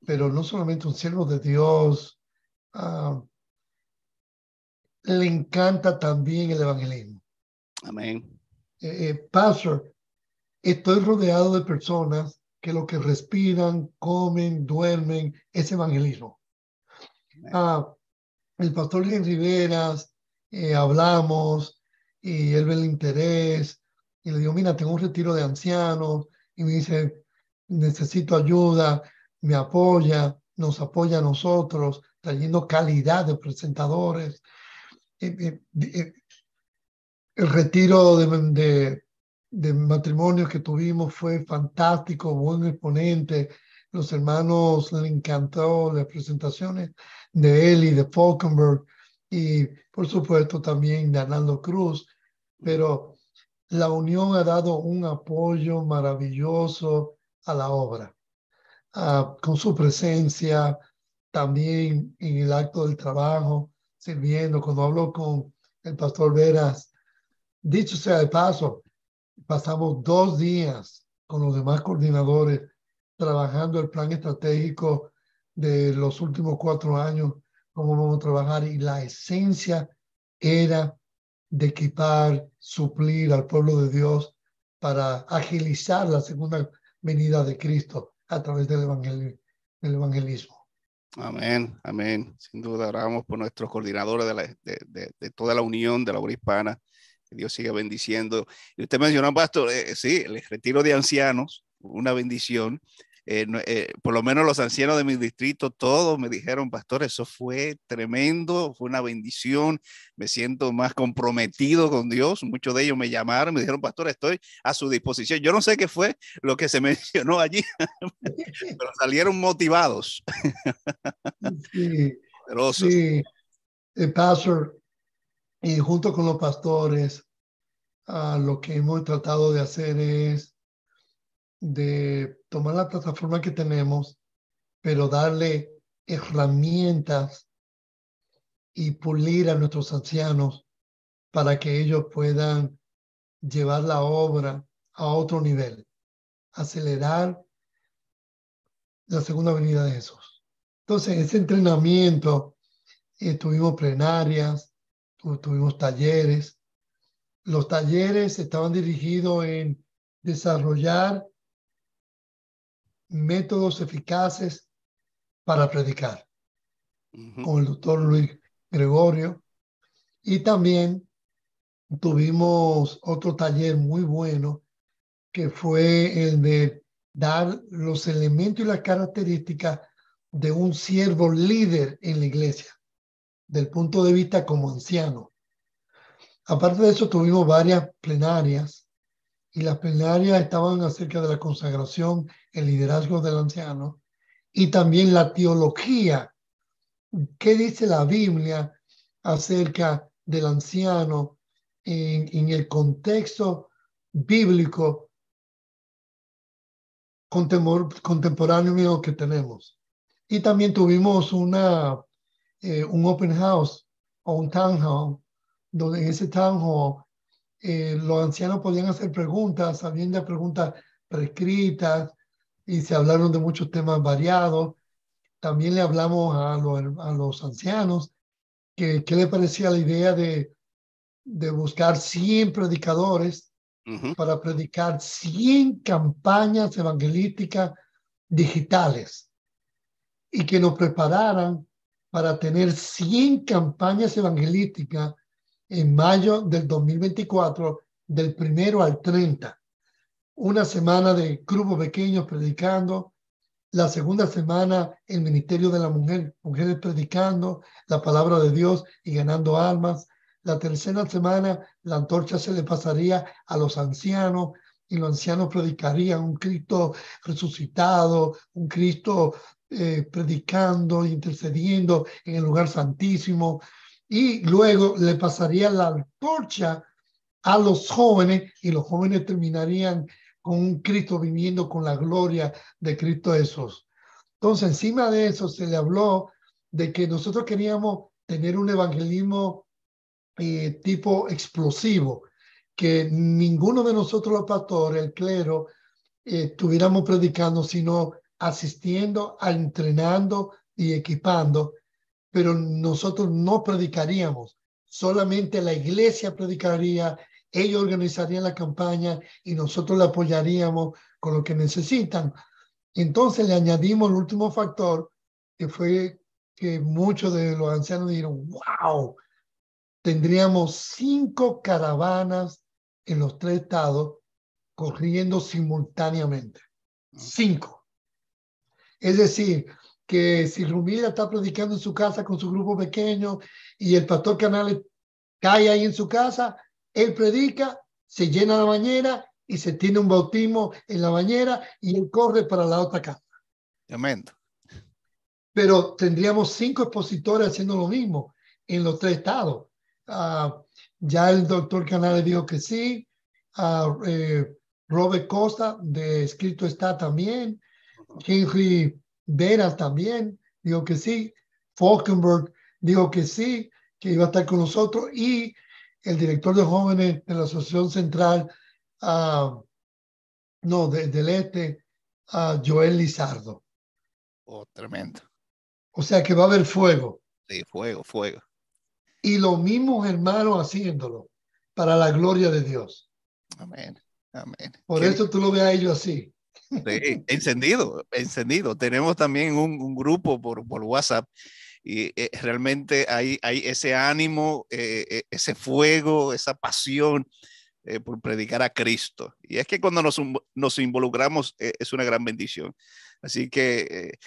pero no solamente un siervo de Dios, ah, le encanta también el evangelismo. Amén. Eh, eh, pastor, estoy rodeado de personas que lo que respiran, comen, duermen es evangelismo. Ah, el pastor King Riveras, eh, hablamos y él ve el interés y le digo, mira, tengo un retiro de ancianos y me dice, necesito ayuda, me apoya, nos apoya a nosotros, trayendo calidad de presentadores. Eh, eh, el retiro de, de, matrimonios que tuvimos fue fantástico, buen exponente. Los hermanos le encantó las presentaciones de él y de Falkenberg y por supuesto también de Arnaldo Cruz, pero la Unión ha dado un apoyo maravilloso a la obra, ah, con su presencia también en el acto del trabajo, sirviendo. Cuando hablo con el pastor Veras, dicho sea de paso, pasamos dos días con los demás coordinadores trabajando el plan estratégico de los últimos cuatro años cómo vamos a trabajar y la esencia era de equipar, suplir al pueblo de Dios para agilizar la segunda venida de Cristo a través del, evangelismo. Amén, amén. Sin duda oramos por nuestros coordinadores de, de, toda la unión de la obra hispana. Que Dios siga bendiciendo. Y usted mencionó, pastor, eh, sí, el retiro de ancianos, una bendición. Eh, eh, por lo menos los ancianos de mi distrito, todos me dijeron, pastor, eso fue tremendo, fue una bendición, me siento más comprometido con Dios. Muchos de ellos me llamaron, me dijeron, pastor, estoy a su disposición. Yo no sé qué fue lo que se mencionó allí, pero salieron motivados. sí, sí. El pastor, y junto con los pastores, ah, lo que hemos tratado de hacer es de tomar la plataforma que tenemos, pero darle herramientas y pulir a nuestros ancianos para que ellos puedan llevar la obra a otro nivel, acelerar la segunda venida de Jesús. Entonces, ese entrenamiento, eh, tuvimos plenarias, tuvimos talleres. Los talleres estaban dirigidos en desarrollar métodos eficaces para predicar, con el doctor Luis Gregorio. Y también tuvimos otro taller muy bueno, que fue el de dar los elementos y las características de un siervo líder en la iglesia. del punto de vista como anciano. Aparte de eso, tuvimos varias plenarias y las plenarias estaban acerca de la consagración, el liderazgo del anciano y también la teología. ¿Qué dice la Biblia acerca del anciano en, el contexto bíblico contemporáneo que tenemos? Y también tuvimos una, eh, un open house o un town hall, donde en ese town hall eh, los ancianos podían hacer preguntas, habían preguntas prescritas y se hablaron de muchos temas variados. También le hablamos a los, a los ancianos que qué le parecía la idea de, de buscar 100 predicadores para predicar 100 campañas evangelísticas digitales y que nos prepararan para tener 100 campañas evangelísticas en mayo del 2024, del primero al 30. Una semana de grupos pequeños predicando, la segunda semana el ministerio de la mujer, mujeres predicando la palabra de Dios y ganando almas. La tercera semana la antorcha se le pasaría a los ancianos y los ancianos predicarían un Cristo resucitado, un Cristo eh, predicando, intercediendo en el lugar santísimo. Y luego le pasaría la antorcha a los jóvenes y los jóvenes terminarían con un Cristo viviendo con la gloria de Cristo Jesús. Entonces, encima de eso se le habló de que nosotros queríamos tener un evangelismo eh, tipo explosivo, que ninguno de nosotros los pastores, el clero, eh, estuviéramos predicando, sino asistiendo, entrenando y equipando, pero nosotros no predicaríamos, solamente la iglesia predicaría, ellos organizarían la campaña y nosotros le apoyaríamos con lo que necesitan. Entonces le añadimos el último factor, que fue que muchos de los ancianos dijeron, wow, tendríamos cinco caravanas en los tres estados corriendo simultáneamente. Cinco. Es decir, que si Rumira está predicando en su casa con su grupo pequeño y el pastor Canales cae ahí en su casa, él predica, se llena la bañera y se tiene un bautismo en la bañera y él corre para la otra casa. Tremendo. Pero tendríamos cinco expositores haciendo lo mismo en los tres estados. Ah, ya el doctor Canales dijo que sí. Uh, Robert Costa de Escrito está también. Henry Veras también dijo que sí, Falkenberg dijo que sí, que iba a estar con nosotros y el director de jóvenes de la Asociación Central, uh, no, del este, uh, Joel Lizardo. Oh, tremendo. O sea que va a haber fuego. Sí, fuego, fuego. Y los mismos hermanos haciéndolo para la gloria de Dios. Amén. Amén. Por eso tú lo ves a ellos así. Encendido, encendido. Tenemos también un, grupo por, por, WhatsApp y eh, realmente hay, hay ese ánimo, eh, eh, ese fuego, esa pasión por predicar a Cristo. Y es que cuando nos, nos involucramos es una gran bendición. Así que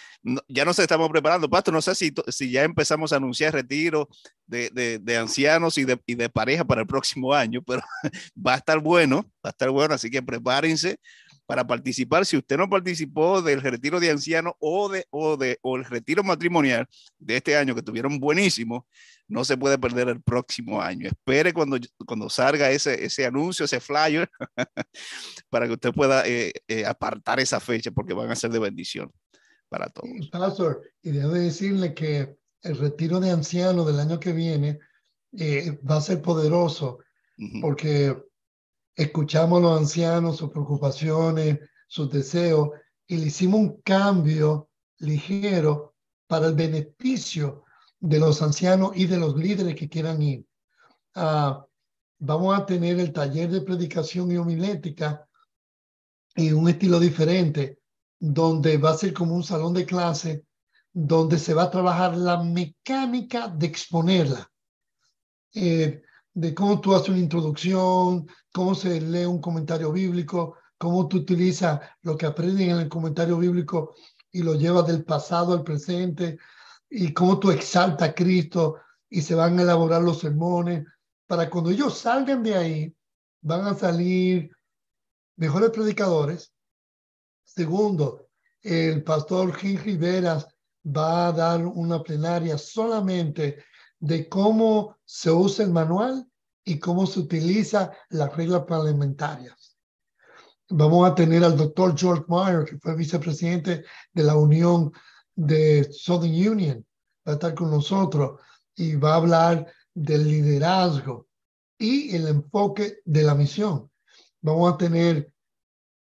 ya nos estamos preparando. Pastor, no sé si, si ya empezamos a anunciar retiro de, de, de ancianos y de, y de pareja para el próximo año, pero va a estar bueno, va a estar bueno. Así que prepárense para participar. Si usted no participó del retiro de ancianos o, de, o, de, o el retiro matrimonial de este año, que tuvieron buenísimo, no se puede perder el próximo año. Espere cuando, cuando salga ese, ese anuncio, ese flyer, para que usted pueda eh, eh, apartar esa fecha, porque van a ser de bendición para todos. Pastor, y debo decirle que el retiro de ancianos del año que viene eh, va a ser poderoso, porque escuchamos a los ancianos, sus preocupaciones, sus deseos, y le hicimos un cambio ligero para el beneficio de los ancianos y de los líderes que quieran ir. Ah, vamos a tener el taller de predicación y homilética en un estilo diferente, donde va a ser como un salón de clase, donde se va a trabajar la mecánica de exponerla. Eh, de cómo tú haces una introducción, cómo se lee un comentario bíblico, cómo tú utilizas lo que aprenden en el comentario bíblico y lo llevas del pasado al presente, y cómo tú exaltas a Cristo y se van a elaborar los sermones para cuando ellos salgan de ahí, van a salir mejores predicadores. Segundo, el pastor Henry Veras va a dar una plenaria solamente de cómo se usa el manual y cómo se utiliza las reglas parlamentarias. Vamos a tener al doctor George Meyer, que fue vicepresidente de la Unión de Southern Union, va a estar con nosotros y va a hablar del liderazgo y el enfoque de la misión. Vamos a tener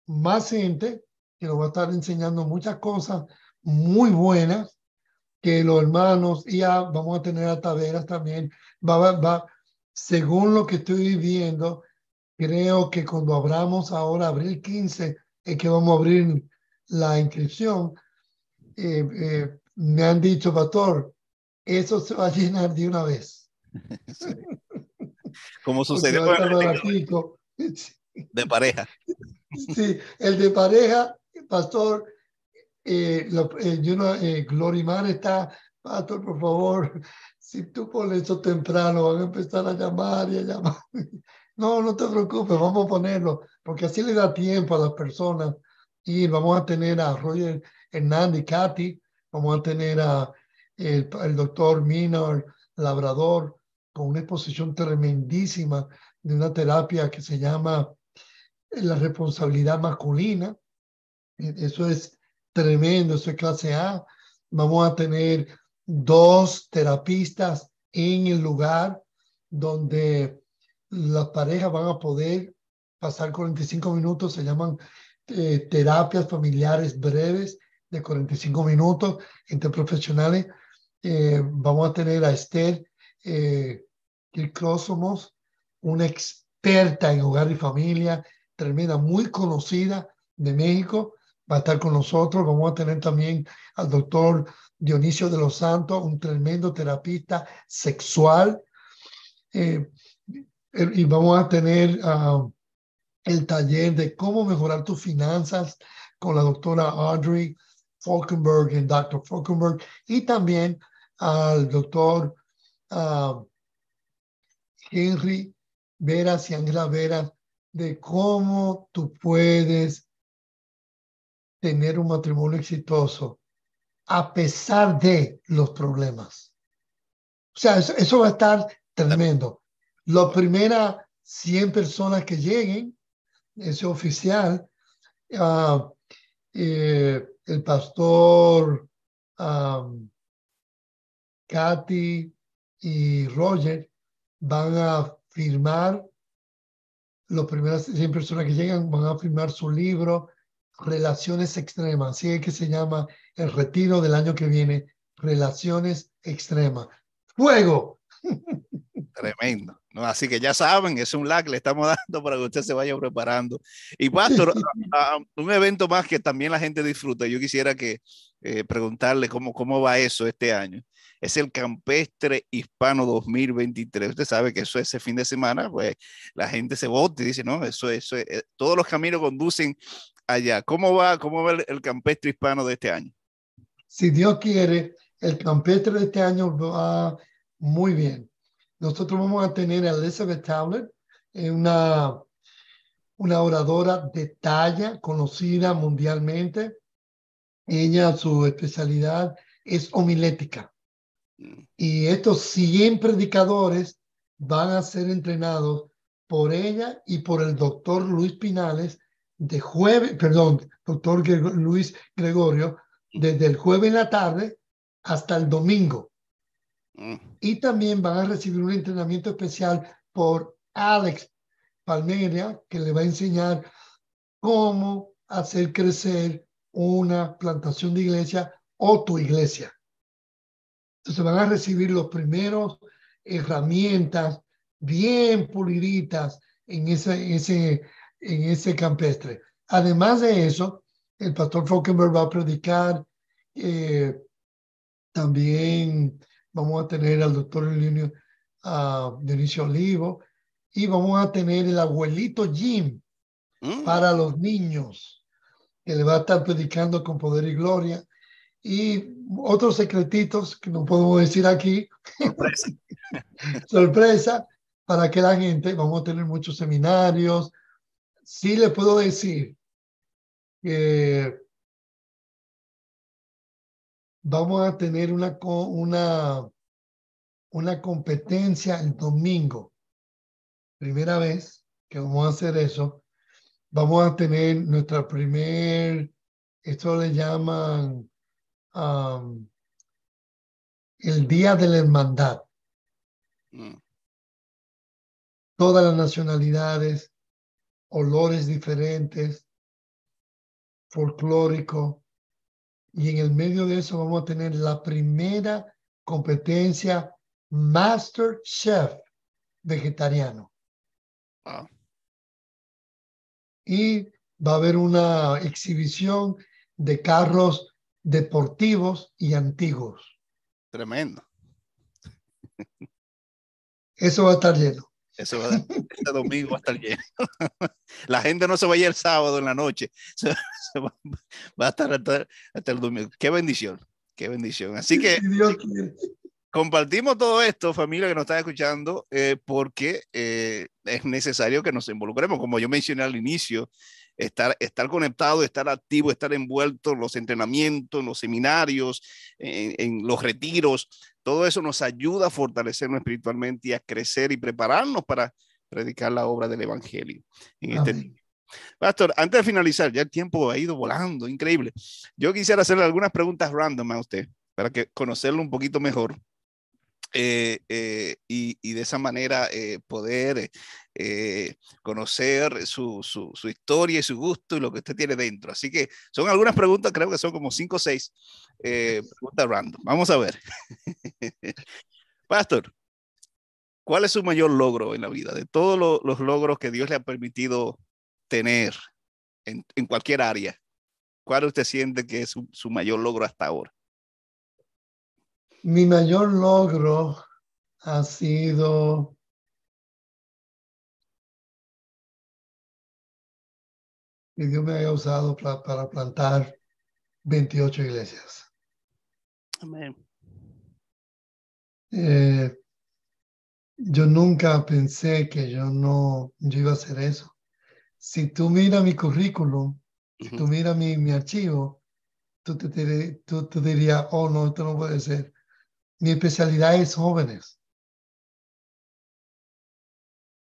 más gente que nos va a estar enseñando muchas cosas muy buenas que los hermanos, y ya vamos a tener a Taveras también, va, va, va, según lo que estoy viendo, creo que cuando abramos ahora, abril 15, es que vamos a abrir la inscripción, eh, eh, me han dicho, pastor, eso se va a llenar de una vez. Como sucedió con de pareja. Sí, el de pareja, pastor, eh, lo, eh, yo no, eh, está, pastor, por favor, si tú pones eso temprano, van a empezar a llamar y a llamar. No, no te preocupes, vamos a ponerlo, porque así le da tiempo a las personas. Y vamos a tener a Roger Hernández, Katy, vamos a tener a el, el doctor Minor Labrador, con una exposición tremendísima de una terapia que se llama la responsabilidad masculina. Eso es tremendo, eso es clase A. Vamos a tener dos terapistas en el lugar donde las parejas van a poder pasar 45 minutos, se llaman eh, terapias familiares breves de 45 minutos entre profesionales. Eh, vamos a tener a Esther eh, una experta en hogar y familia, tremenda, muy conocida de México, va a estar con nosotros. Vamos a tener también al doctor Dionisio de los Santos, un tremendo terapista sexual. Eh, y vamos a tener uh, el taller de cómo mejorar tus finanzas con la doctora Audrey Falkenberg y Dr. Falkenberg y también al doctor uh, Henry Veras y Ángela Veras de cómo tú puedes tener un matrimonio exitoso a pesar de los problemas. O sea, eso, va a estar tremendo. Las primeras 100 personas que lleguen, ese oficial, uh, eh, el pastor Katy y Roger van a firmar, las primeras 100 personas que llegan van a firmar su libro, Relaciones Extremas, así es que se llama el retiro del año que viene, Relaciones Extremas. ¡Fuego! Tremendo. ¿no? Así que ya saben, es un lag que le estamos dando para que usted se vaya preparando. Y Pastor, un evento más que también la gente disfruta. Yo quisiera que eh, preguntarle cómo, cómo va eso este año es el Campestre Hispano 2023. Usted sabe que eso ese fin de semana, pues la gente se vota y dice, no, eso, eso, eh, todos los caminos conducen allá. ¿Cómo va, cómo va el, Campestre Hispano de este año? Si Dios quiere, el Campestre de este año va muy bien. Nosotros vamos a tener a Elizabeth Tablet, una, una oradora de talla conocida mundialmente. Ella, su especialidad es homilética. Y estos 100 predicadores van a ser entrenados por ella y por el doctor Luis Pinales de jueves, perdón, doctor Luis Gregorio, desde el jueves en la tarde hasta el domingo. Mm. Y también van a recibir un entrenamiento especial por Alex Palmeria, que le va a enseñar cómo hacer crecer una plantación de iglesia o tu iglesia. Entonces van a recibir los primeros herramientas bien puliditas en ese, ese, en ese campestre. Además de eso, el pastor Falkenberg va a predicar. Eh, también vamos a tener al doctor uh, Dionisio Olivo y vamos a tener el abuelito Jim mm. para los niños, que le va a estar predicando con poder y gloria. Y otros secretitos que no podemos decir aquí. Sorpresa. Sorpresa para que la gente, vamos a tener muchos seminarios. Sí le puedo decir que vamos a tener una, una, una competencia el domingo. Primera vez que vamos a hacer eso. Vamos a tener nuestra primer, esto le llaman el Día de la Hermandad. Mm. Todas las nacionalidades, olores diferentes, folclórico, y en el medio de eso vamos a tener la primera competencia Master Chef vegetariano. Y va a haber una exhibición de carros deportivos y antiguos. Tremendo. Eso va a estar lleno. Eso va a, este domingo va a estar lleno. La gente no se va a ir el sábado en la noche. va, a estar hasta, el domingo. Qué bendición. Qué bendición. Así que compartimos todo esto, familia que nos está escuchando, eh, porque eh, es necesario que nos involucremos. Como yo mencioné al inicio, estar, estar conectado, estar activo, estar envuelto en los entrenamientos, en los seminarios, en, los retiros. Todo eso nos ayuda a fortalecernos espiritualmente y a crecer y prepararnos para predicar la obra del Evangelio en este Pastor, antes de finalizar, ya el tiempo ha ido volando, increíble. Yo quisiera hacerle algunas preguntas random a usted para que conocerlo un poquito mejor. Eh, eh, y, de esa manera eh, poder conocer su, su, historia y su gusto y lo que usted tiene dentro. Así que son algunas preguntas, creo que son como cinco o seis preguntas random. Vamos a ver. Pastor, ¿cuál es su mayor logro en la vida? De todos los logros que Dios le ha permitido tener en, en cualquier área, ¿cuál usted siente que es su, su mayor logro hasta ahora? Mi mayor logro ha sido que Dios me haya usado para plantar 28 iglesias. Amén. Eh, yo nunca pensé que yo no yo iba a hacer eso. Si tú miras mi currículum, si tú miras mi, mi archivo, tú te, tú, tú dirías, oh no, esto no puede ser. Mi especialidad es jóvenes.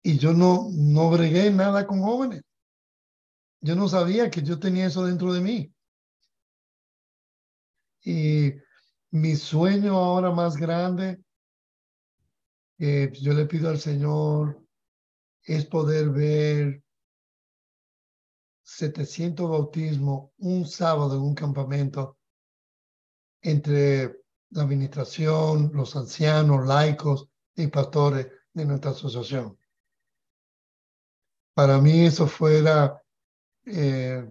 Y yo no, no bregué nada con jóvenes. Yo no sabía que yo tenía eso dentro de mí. Y mi sueño ahora más grande, eh, yo le pido al Señor, es poder ver 700 bautismos un sábado en un campamento entre la administración, los ancianos, laicos y pastores de nuestra asociación. Para mí eso fuera, eh,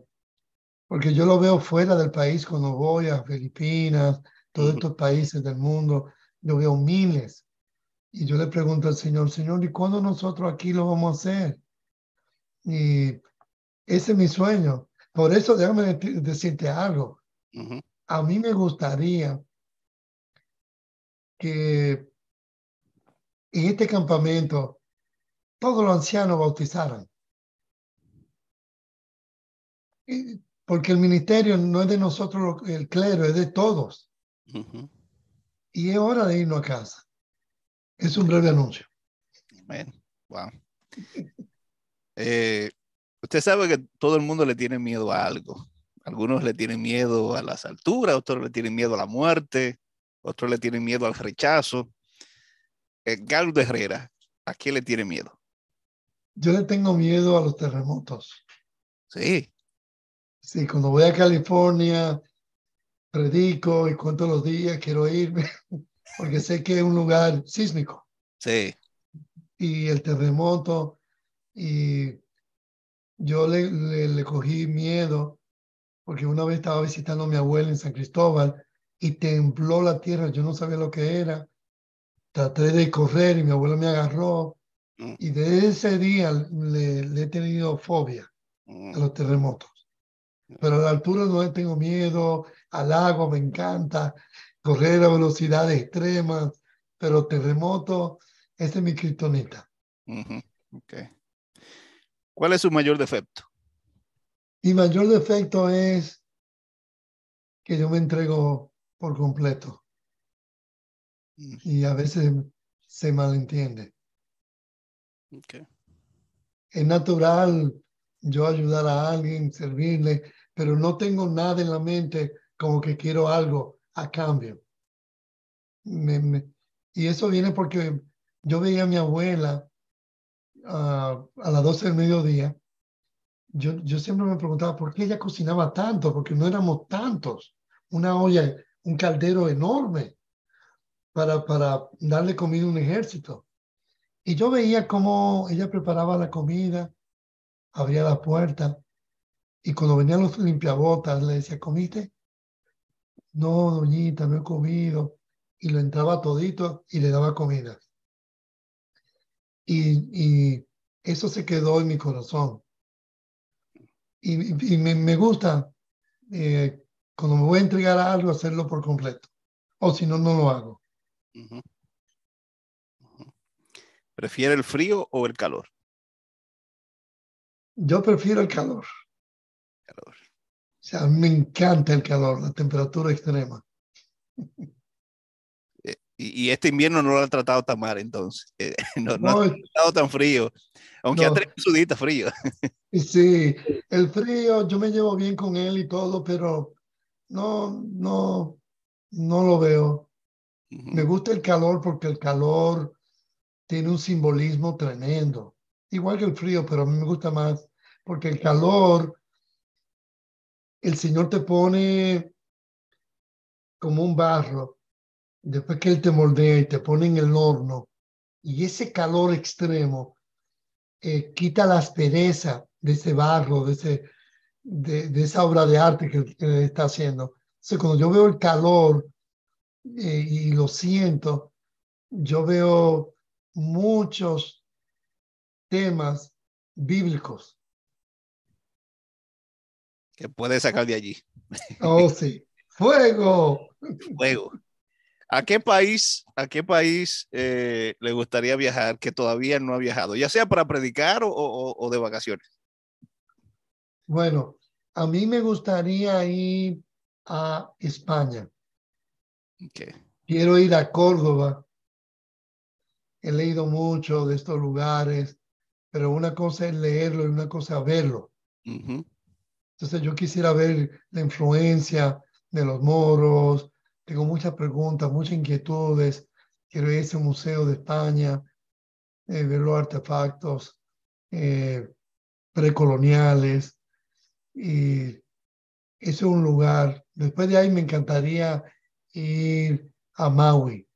porque yo lo veo fuera del país cuando voy a Filipinas, todos estos países del mundo, yo veo miles. Y yo le pregunto al Señor, Señor, ¿y cuándo nosotros aquí lo vamos a hacer? Y ese es mi sueño. Por eso déjame decirte algo. A mí me gustaría que en este campamento todos los ancianos bautizaran. Porque el ministerio no es de nosotros el clero, es de todos. Y es hora de irnos a casa. Es un breve anuncio. Wow. Eh, usted sabe que todo el mundo le tiene miedo a algo. Algunos le tienen miedo a las alturas, otros le tienen miedo a la muerte, otros le tienen miedo al rechazo. Galo de Herrera, ¿a quién le tiene miedo? Yo le tengo miedo a los terremotos. Sí. Sí, cuando voy a California, predico y cuento los días, quiero irme, porque sé que es un lugar sísmico. Sí. Y el terremoto, y yo le, le, le cogí miedo, porque una vez estaba visitando a mi abuela en San Cristóbal y tembló la tierra. Yo no sabía lo que era. Traté de correr y mi abuelo me agarró. Mm. Y de ese día le, he tenido fobia a mm. los terremotos. Pero a la altura no tengo miedo, al agua me encanta, correr a velocidades extremas, pero terremoto, ese es mi criptonita. okay. ¿Cuál es su mayor defecto? Mi mayor defecto es que yo me entrego por completo. Y a veces se malentiende. Okay. Es natural yo ayudar a alguien, servirle, pero no tengo nada en la mente como que quiero algo a cambio. y eso viene porque yo veía a mi abuela a las 12 del mediodía. Yo, yo siempre me preguntaba por qué ella cocinaba tanto, porque no éramos tantos. Una olla, un caldero enorme para, para darle comida a un ejército. Y yo veía cómo ella preparaba la comida, abría la puerta y cuando venían los limpiabotas le decía, ¿comiste? No, doñita, no he comido. Y le entraba todito y le daba comida. Y, y eso se quedó en mi corazón. Y, y me, me, gusta eh, cuando me voy a entregar algo, hacerlo por completo. O si no, no lo hago. ¿Prefiere el frío o el calor? Yo prefiero el calor. Calor. O sea, me encanta el calor, la temperatura extrema. Eh, y, este invierno no lo ha tratado tan mal, entonces. Eh, no, no, ha estado tan frío, aunque ha tenido su día frío. Sí, el frío, yo me llevo bien con él y todo, pero no, no, no lo veo. Me gusta el calor porque el calor tiene un simbolismo tremendo. Igual que el frío, pero a mí me gusta más porque el calor, el Señor te pone como un barro, después que Él te moldea y te pone en el horno, y ese calor extremo eh, quita la aspereza de ese barro, de, ese, de, esa obra de arte que, Él está haciendo. Entonces, cuando yo veo el calor eh, y lo siento, yo veo muchos temas bíblicos que puede sacar de allí. Oh, sí. Fuego. Fuego. ¿A qué país, a qué país eh, le gustaría viajar que todavía no ha viajado, ya sea para predicar o, de vacaciones? Bueno, a mí me gustaría ir a España. Quiero ir a Córdoba. He leído mucho de estos lugares, pero una cosa es leerlo y una cosa es verlo. Entonces yo quisiera ver la influencia de los moros. Tengo muchas preguntas, muchas inquietudes. Quiero ir a ese museo de España, eh, ver los artefactos eh, precoloniales. Y ese es un lugar. Después de ahí me encantaría ir a Maui.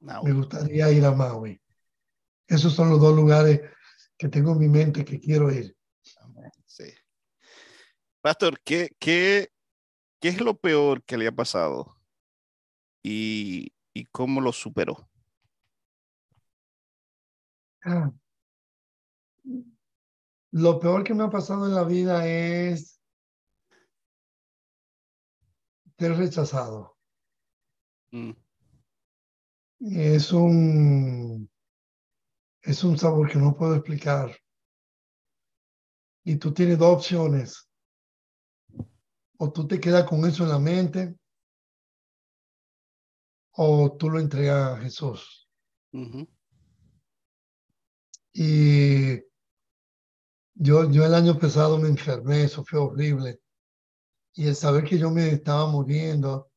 Me gustaría ir a Maui. Esos son los dos lugares que tengo en mi mente que quiero ir. Pastor, ¿qué, qué, qué es lo peor que le ha pasado y, y cómo lo superó? Ah. Lo peor que me ha pasado en la vida es ser rechazado. Mm. Es un es un sabor que no puedo explicar. Y tú tienes dos opciones o tú te quedas con eso en la mente, o tú lo entregas a Jesús. Y yo, yo el año pasado me enfermé, eso fue horrible. Y el saber que yo me estaba muriendo,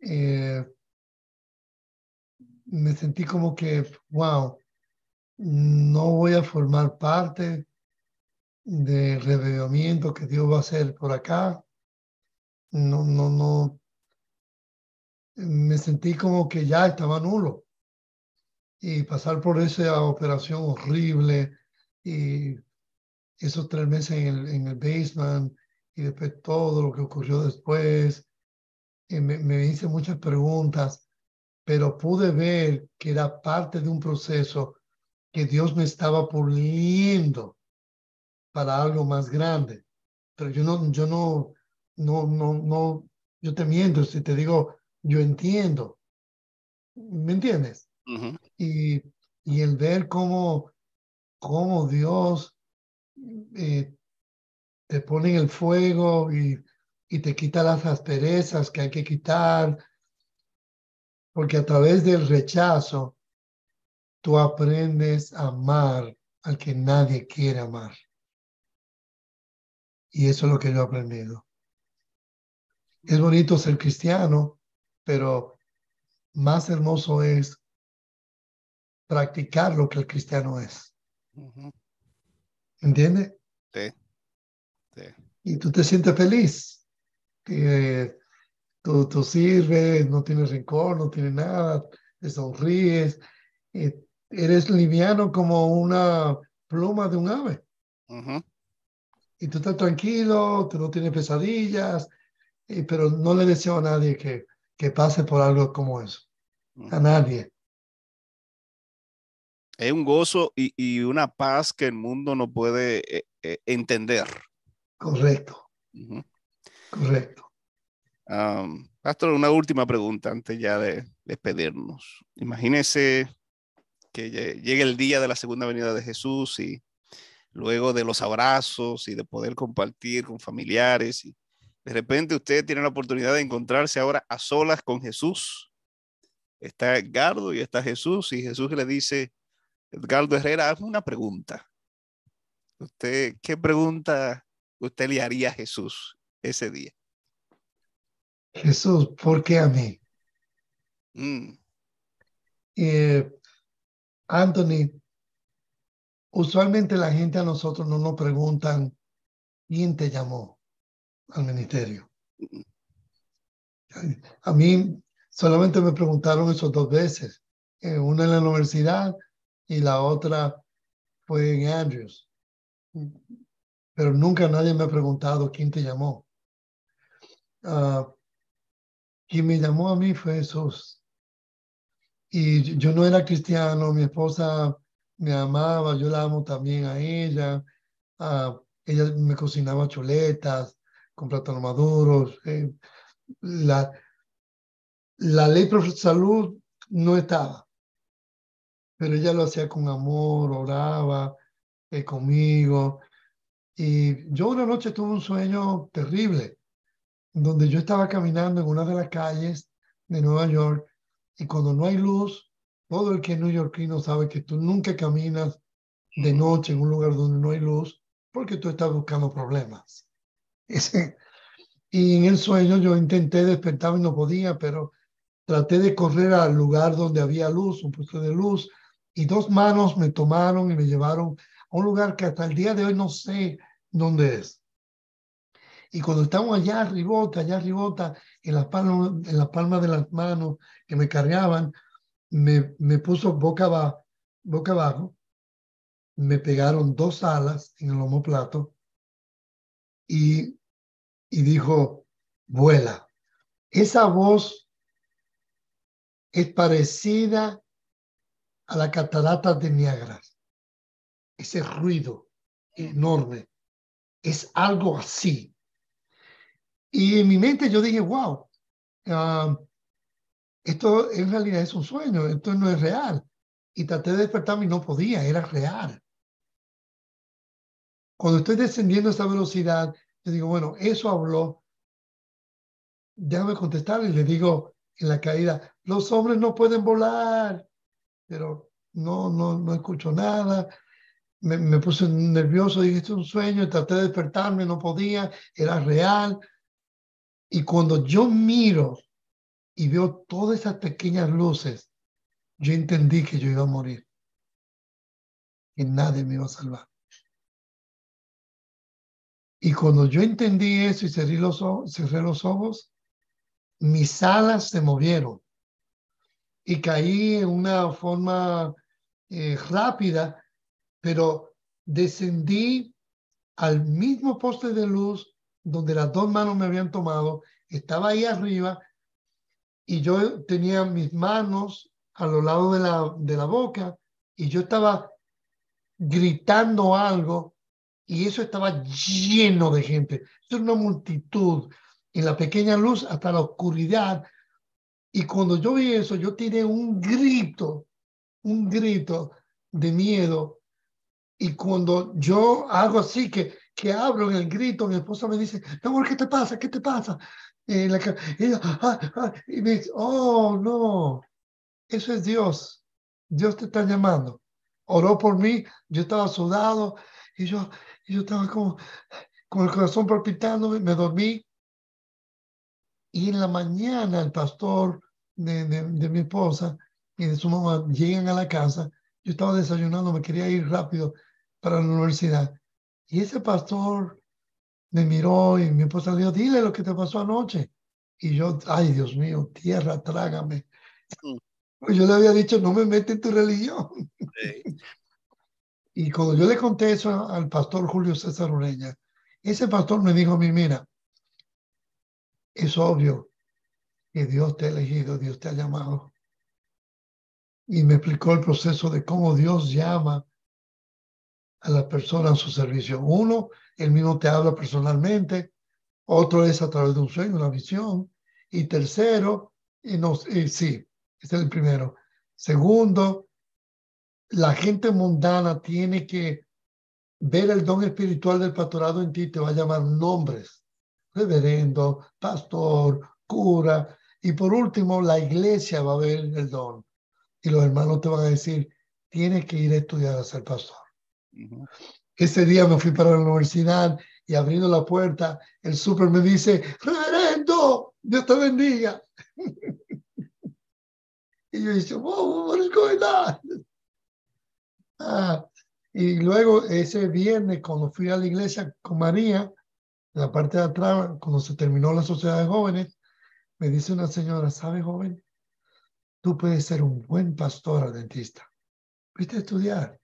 eh, me sentí como que, wow, no voy a formar parte de revivimiento que Dios va a hacer por acá. No, no, no. Me sentí como que ya estaba nulo. Y pasar por esa operación horrible y esos tres meses en el, en el basement y después todo lo que ocurrió después, me, me hice muchas preguntas, pero pude ver que era parte de un proceso que Dios me estaba puliendo para algo más grande. pero yo no, yo no, no, no, no, yo te miento si te digo, yo entiendo. ¿Me entiendes? y, y el ver cómo, cómo Dios eh, te pone en el fuego y, y te quita las asperezas que hay que quitar, porque a través del rechazo tú aprendes a amar al que nadie quiere amar. Y eso es lo que yo he aprendido. Es bonito ser cristiano, pero más hermoso es practicar lo que el cristiano es. ¿Entiendes? Sí. Y tú te sientes feliz. Que tú, tú sirves, no tienes rencor, no tienes nada, te sonríes. eres liviano como una pluma de un ave. Y tú estás tranquilo, tú no tienes pesadillas, pero no le deseo a nadie que, que pase por algo como eso. A nadie. Es un gozo y, y, una paz que el mundo no puede eh, eh, entender. Correcto. Correcto. Pastor, una última pregunta antes ya de despedirnos. Imagínese que llegue el día de la segunda venida de Jesús y luego de los abrazos y de poder compartir con familiares y de repente usted tiene la oportunidad de encontrarse ahora a solas con Jesús. Está Edgardo y está Jesús y Jesús le dice, Edgardo Herrera, hazme una pregunta. ¿Usted qué pregunta usted le haría a Jesús ese día? Jesús, ¿por qué a mí? Mm. Eh, Anthony, usualmente la gente a nosotros no nos preguntan quién te llamó al ministerio. A mí solamente me preguntaron eso dos veces, eh, una en la universidad y la otra fue en Andrews. Pero nunca nadie me ha preguntado quién te llamó. Uh, quien me llamó a mí fue Jesús. Y yo no era cristiano, mi esposa me amaba, yo la amo también a ella. Uh, ella me cocinaba chuletas, con plátanos maduros. Eh, la, la ley de salud no estaba, pero ella lo hacía con amor, oraba eh, conmigo. Y yo una noche tuve un sueño terrible, donde yo estaba caminando en una de las calles de Nueva York y cuando no hay luz, todo el que es neoyorquino sabe que tú nunca caminas de noche en un lugar donde no hay luz porque tú estás buscando problemas. Y en el sueño yo intenté despertar y no podía, pero traté de correr al lugar donde había luz, un puesto de luz, y dos manos me tomaron y me llevaron a un lugar que hasta el día de hoy no sé dónde es. Y cuando estamos allá arribota, allá arribota, en la palma, en la palma de las manos que me cargaban, me, me puso boca, abajo, boca abajo, me pegaron dos alas en el homoplato y y dijo, vuela. Esa voz es parecida a la catarata de Niágara. Ese ruido enorme. Es algo así. Y en mi mente yo dije, wow, ah, esto en realidad es un sueño, esto no es real. Y traté de despertarme y no podía, era real. Cuando estoy descendiendo a esa velocidad, le digo, bueno, eso habló. Déjame contestar y le digo en la caída, los hombres no pueden volar, pero no, no, no escucho nada. Me, me puse nervioso, dije, esto es un sueño, traté de despertarme, no podía, era real. Y cuando yo miro y veo todas esas pequeñas luces, yo entendí que yo iba a morir. Y nadie me iba a salvar. Y cuando yo entendí eso y cerré los ojos, cerré los ojos mis alas se movieron. Y caí en una forma eh, rápida, pero descendí al mismo poste de luz donde las dos manos me habían tomado, estaba ahí arriba y yo tenía mis manos a lo lado de la, de la boca y yo estaba gritando algo y eso estaba lleno de gente. Es una multitud, en la pequeña luz hasta la oscuridad. Y cuando yo vi eso, yo tiré un grito, un grito de miedo. Y cuando yo hago así, que, que abro en el grito, mi esposa me dice, amor, ¿qué te pasa? ¿Qué te pasa? La, ah, ah", y me dice, oh, no, eso es Dios. Dios te está llamando. Oró por mí, yo estaba sudado y yo, y yo estaba como con el corazón palpitando, me dormí. Y en la mañana el pastor de, de, mi esposa y de su mamá llegan a la casa. Yo estaba desayunando, me quería ir rápido para la universidad. Y ese pastor me miró y mi esposa le dijo, dile lo que te pasó anoche. Y yo, ay Dios mío, tierra, trágame. Mm. Pues yo le había dicho, no me mete en tu religión. Y cuando yo le conté eso al pastor Julio César Ureña, ese pastor me dijo a mí, mira, es obvio que Dios te ha elegido, Dios te ha llamado. Y me explicó el proceso de cómo Dios llama a la persona a su servicio. Uno, él mismo te habla personalmente, otro es a través de un sueño, una visión, y tercero, y, no, y sí, este es el primero. Segundo, la gente mundana tiene que ver el don espiritual del pastorado en ti, te va a llamar nombres, reverendo, pastor, cura, y por último, la iglesia va a ver el don. Y los hermanos te van a decir, tienes que ir a estudiar a ser pastor. Ese día me fui para la universidad y abriendo la puerta, el súper me dice, reverendo, Dios te bendiga. Y yo dije, wow, what is going on? Ah, y luego ese viernes, cuando fui a la iglesia con María, en la parte de atrás, cuando se terminó la sociedad de jóvenes, me dice una señora, ¿sabe, joven? Tú puedes ser un buen pastor adventista. Viste a estudiar.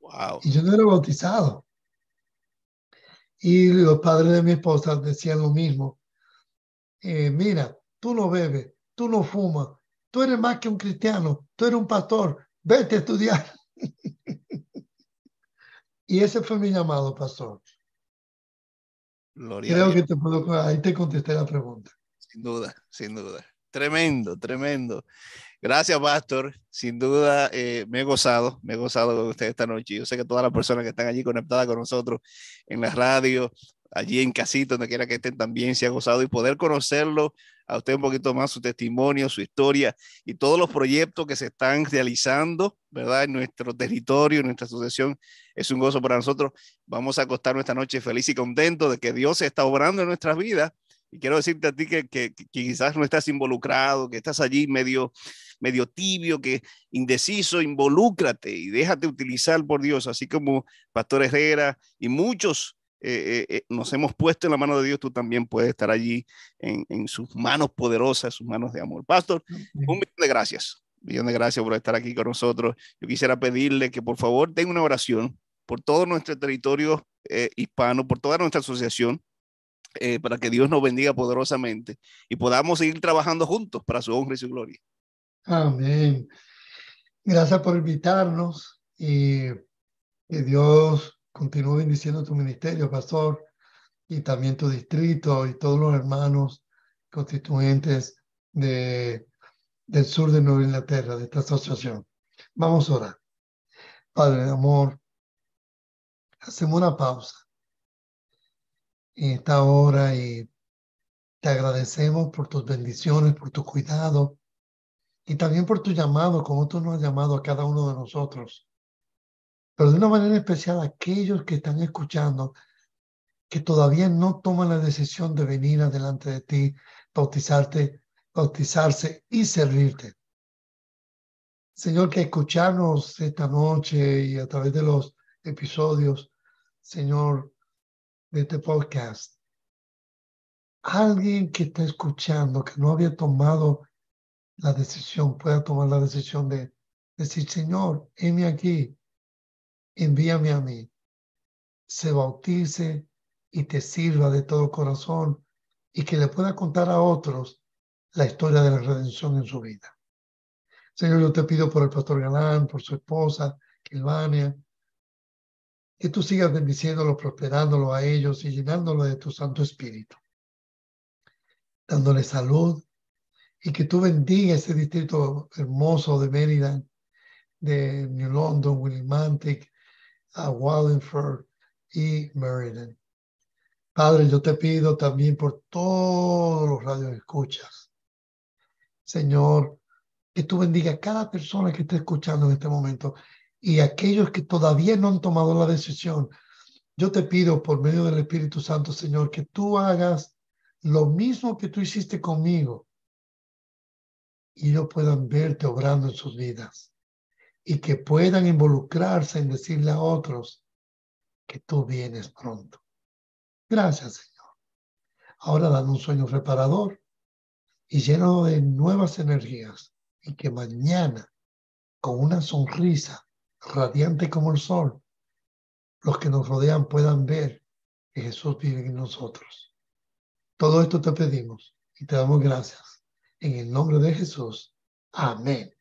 Wow. Y yo no era bautizado. Y los padres de mi esposa decían lo mismo. Eh, mira, tú no bebes, tú no fumas, Tú eres más que un cristiano, tú eres un pastor, vete a estudiar. y ese fue mi llamado, pastor. Creo que te puedo, ahí te contesté la pregunta. Sin duda, sin duda. Tremendo, tremendo. Gracias, Pastor. Sin duda, eh, me he gozado, me he gozado con usted esta noche. Yo sé que todas las personas que están allí conectadas con nosotros en la radio, allí en casita, donde quiera que estén, también se ha gozado y poder conocerlo a usted un poquito más, su testimonio, su historia y todos los proyectos que se están realizando, ¿verdad? En nuestro territorio, en nuestra asociación. Es un gozo para nosotros. Vamos a acostarnos esta noche feliz y contento de que Dios está obrando en nuestras vidas. Y quiero decirte a ti que, que, que quizás no estás involucrado, que estás allí medio, medio tibio, que indeciso, involúcrate y déjate utilizar por Dios, así como Pastor Herrera y muchos eh, eh, nos hemos puesto en la mano de Dios, tú también puedes estar allí en, en sus manos poderosas, sus manos de amor. Pastor, un millón de gracias, un millón de gracias por estar aquí con nosotros. Yo quisiera pedirle que por favor tenga una oración por todo nuestro territorio eh, hispano, por toda nuestra asociación, para que Dios nos bendiga poderosamente y podamos seguir trabajando juntos para su honra y su gloria. Amén. Gracias por invitarnos y que Dios continúo bendiciendo tu ministerio, pastor, y también tu distrito y todos los hermanos constituyentes de, del sur de Nueva Inglaterra, de esta asociación. Vamos a orar. Padre de amor, hacemos una pausa en esta hora y te agradecemos por tus bendiciones, por tu cuidado y también por tu llamado, como tú nos has llamado a cada uno de nosotros pero de una manera especial aquellos que están escuchando, que todavía no toman la decisión de venir adelante de ti, bautizarte, bautizarse y servirte. Señor, que escucharnos esta noche y a través de los episodios, Señor, de este podcast, alguien que está escuchando, que no había tomado la decisión, pueda tomar la decisión de decir, Señor, heme aquí, envíame a mí, se bautice y te sirva de todo corazón y que le pueda contar a otros la historia de la redención en su vida. Señor, yo te pido por el pastor Galán, por su esposa, Kilvania, Que tú sigas bendiciéndolo, prosperándolo a ellos y llenándolo de tu Santo Espíritu. Dándole salud y que tú bendiga ese distrito hermoso de Mérida, de New London, Willimantic, a Wallingford y Meriden. Padre, yo te pido también por todos los radios escuchas. Señor, que tú bendiga a cada persona que esté escuchando en este momento y aquellos que todavía no han tomado la decisión. Yo te pido por medio del Espíritu Santo, Señor, que tú hagas lo mismo que tú hiciste conmigo y ellos puedan verte obrando en sus vidas y que puedan involucrarse en decirle a otros que tú vienes pronto. Gracias, Señor. Ahora dan un sueño reparador y lleno de nuevas energías y que mañana, con una sonrisa radiante como el sol, los que nos rodean puedan ver que Jesús vive en nosotros. Todo esto te pedimos y te damos gracias. En el nombre de Jesús. Amén.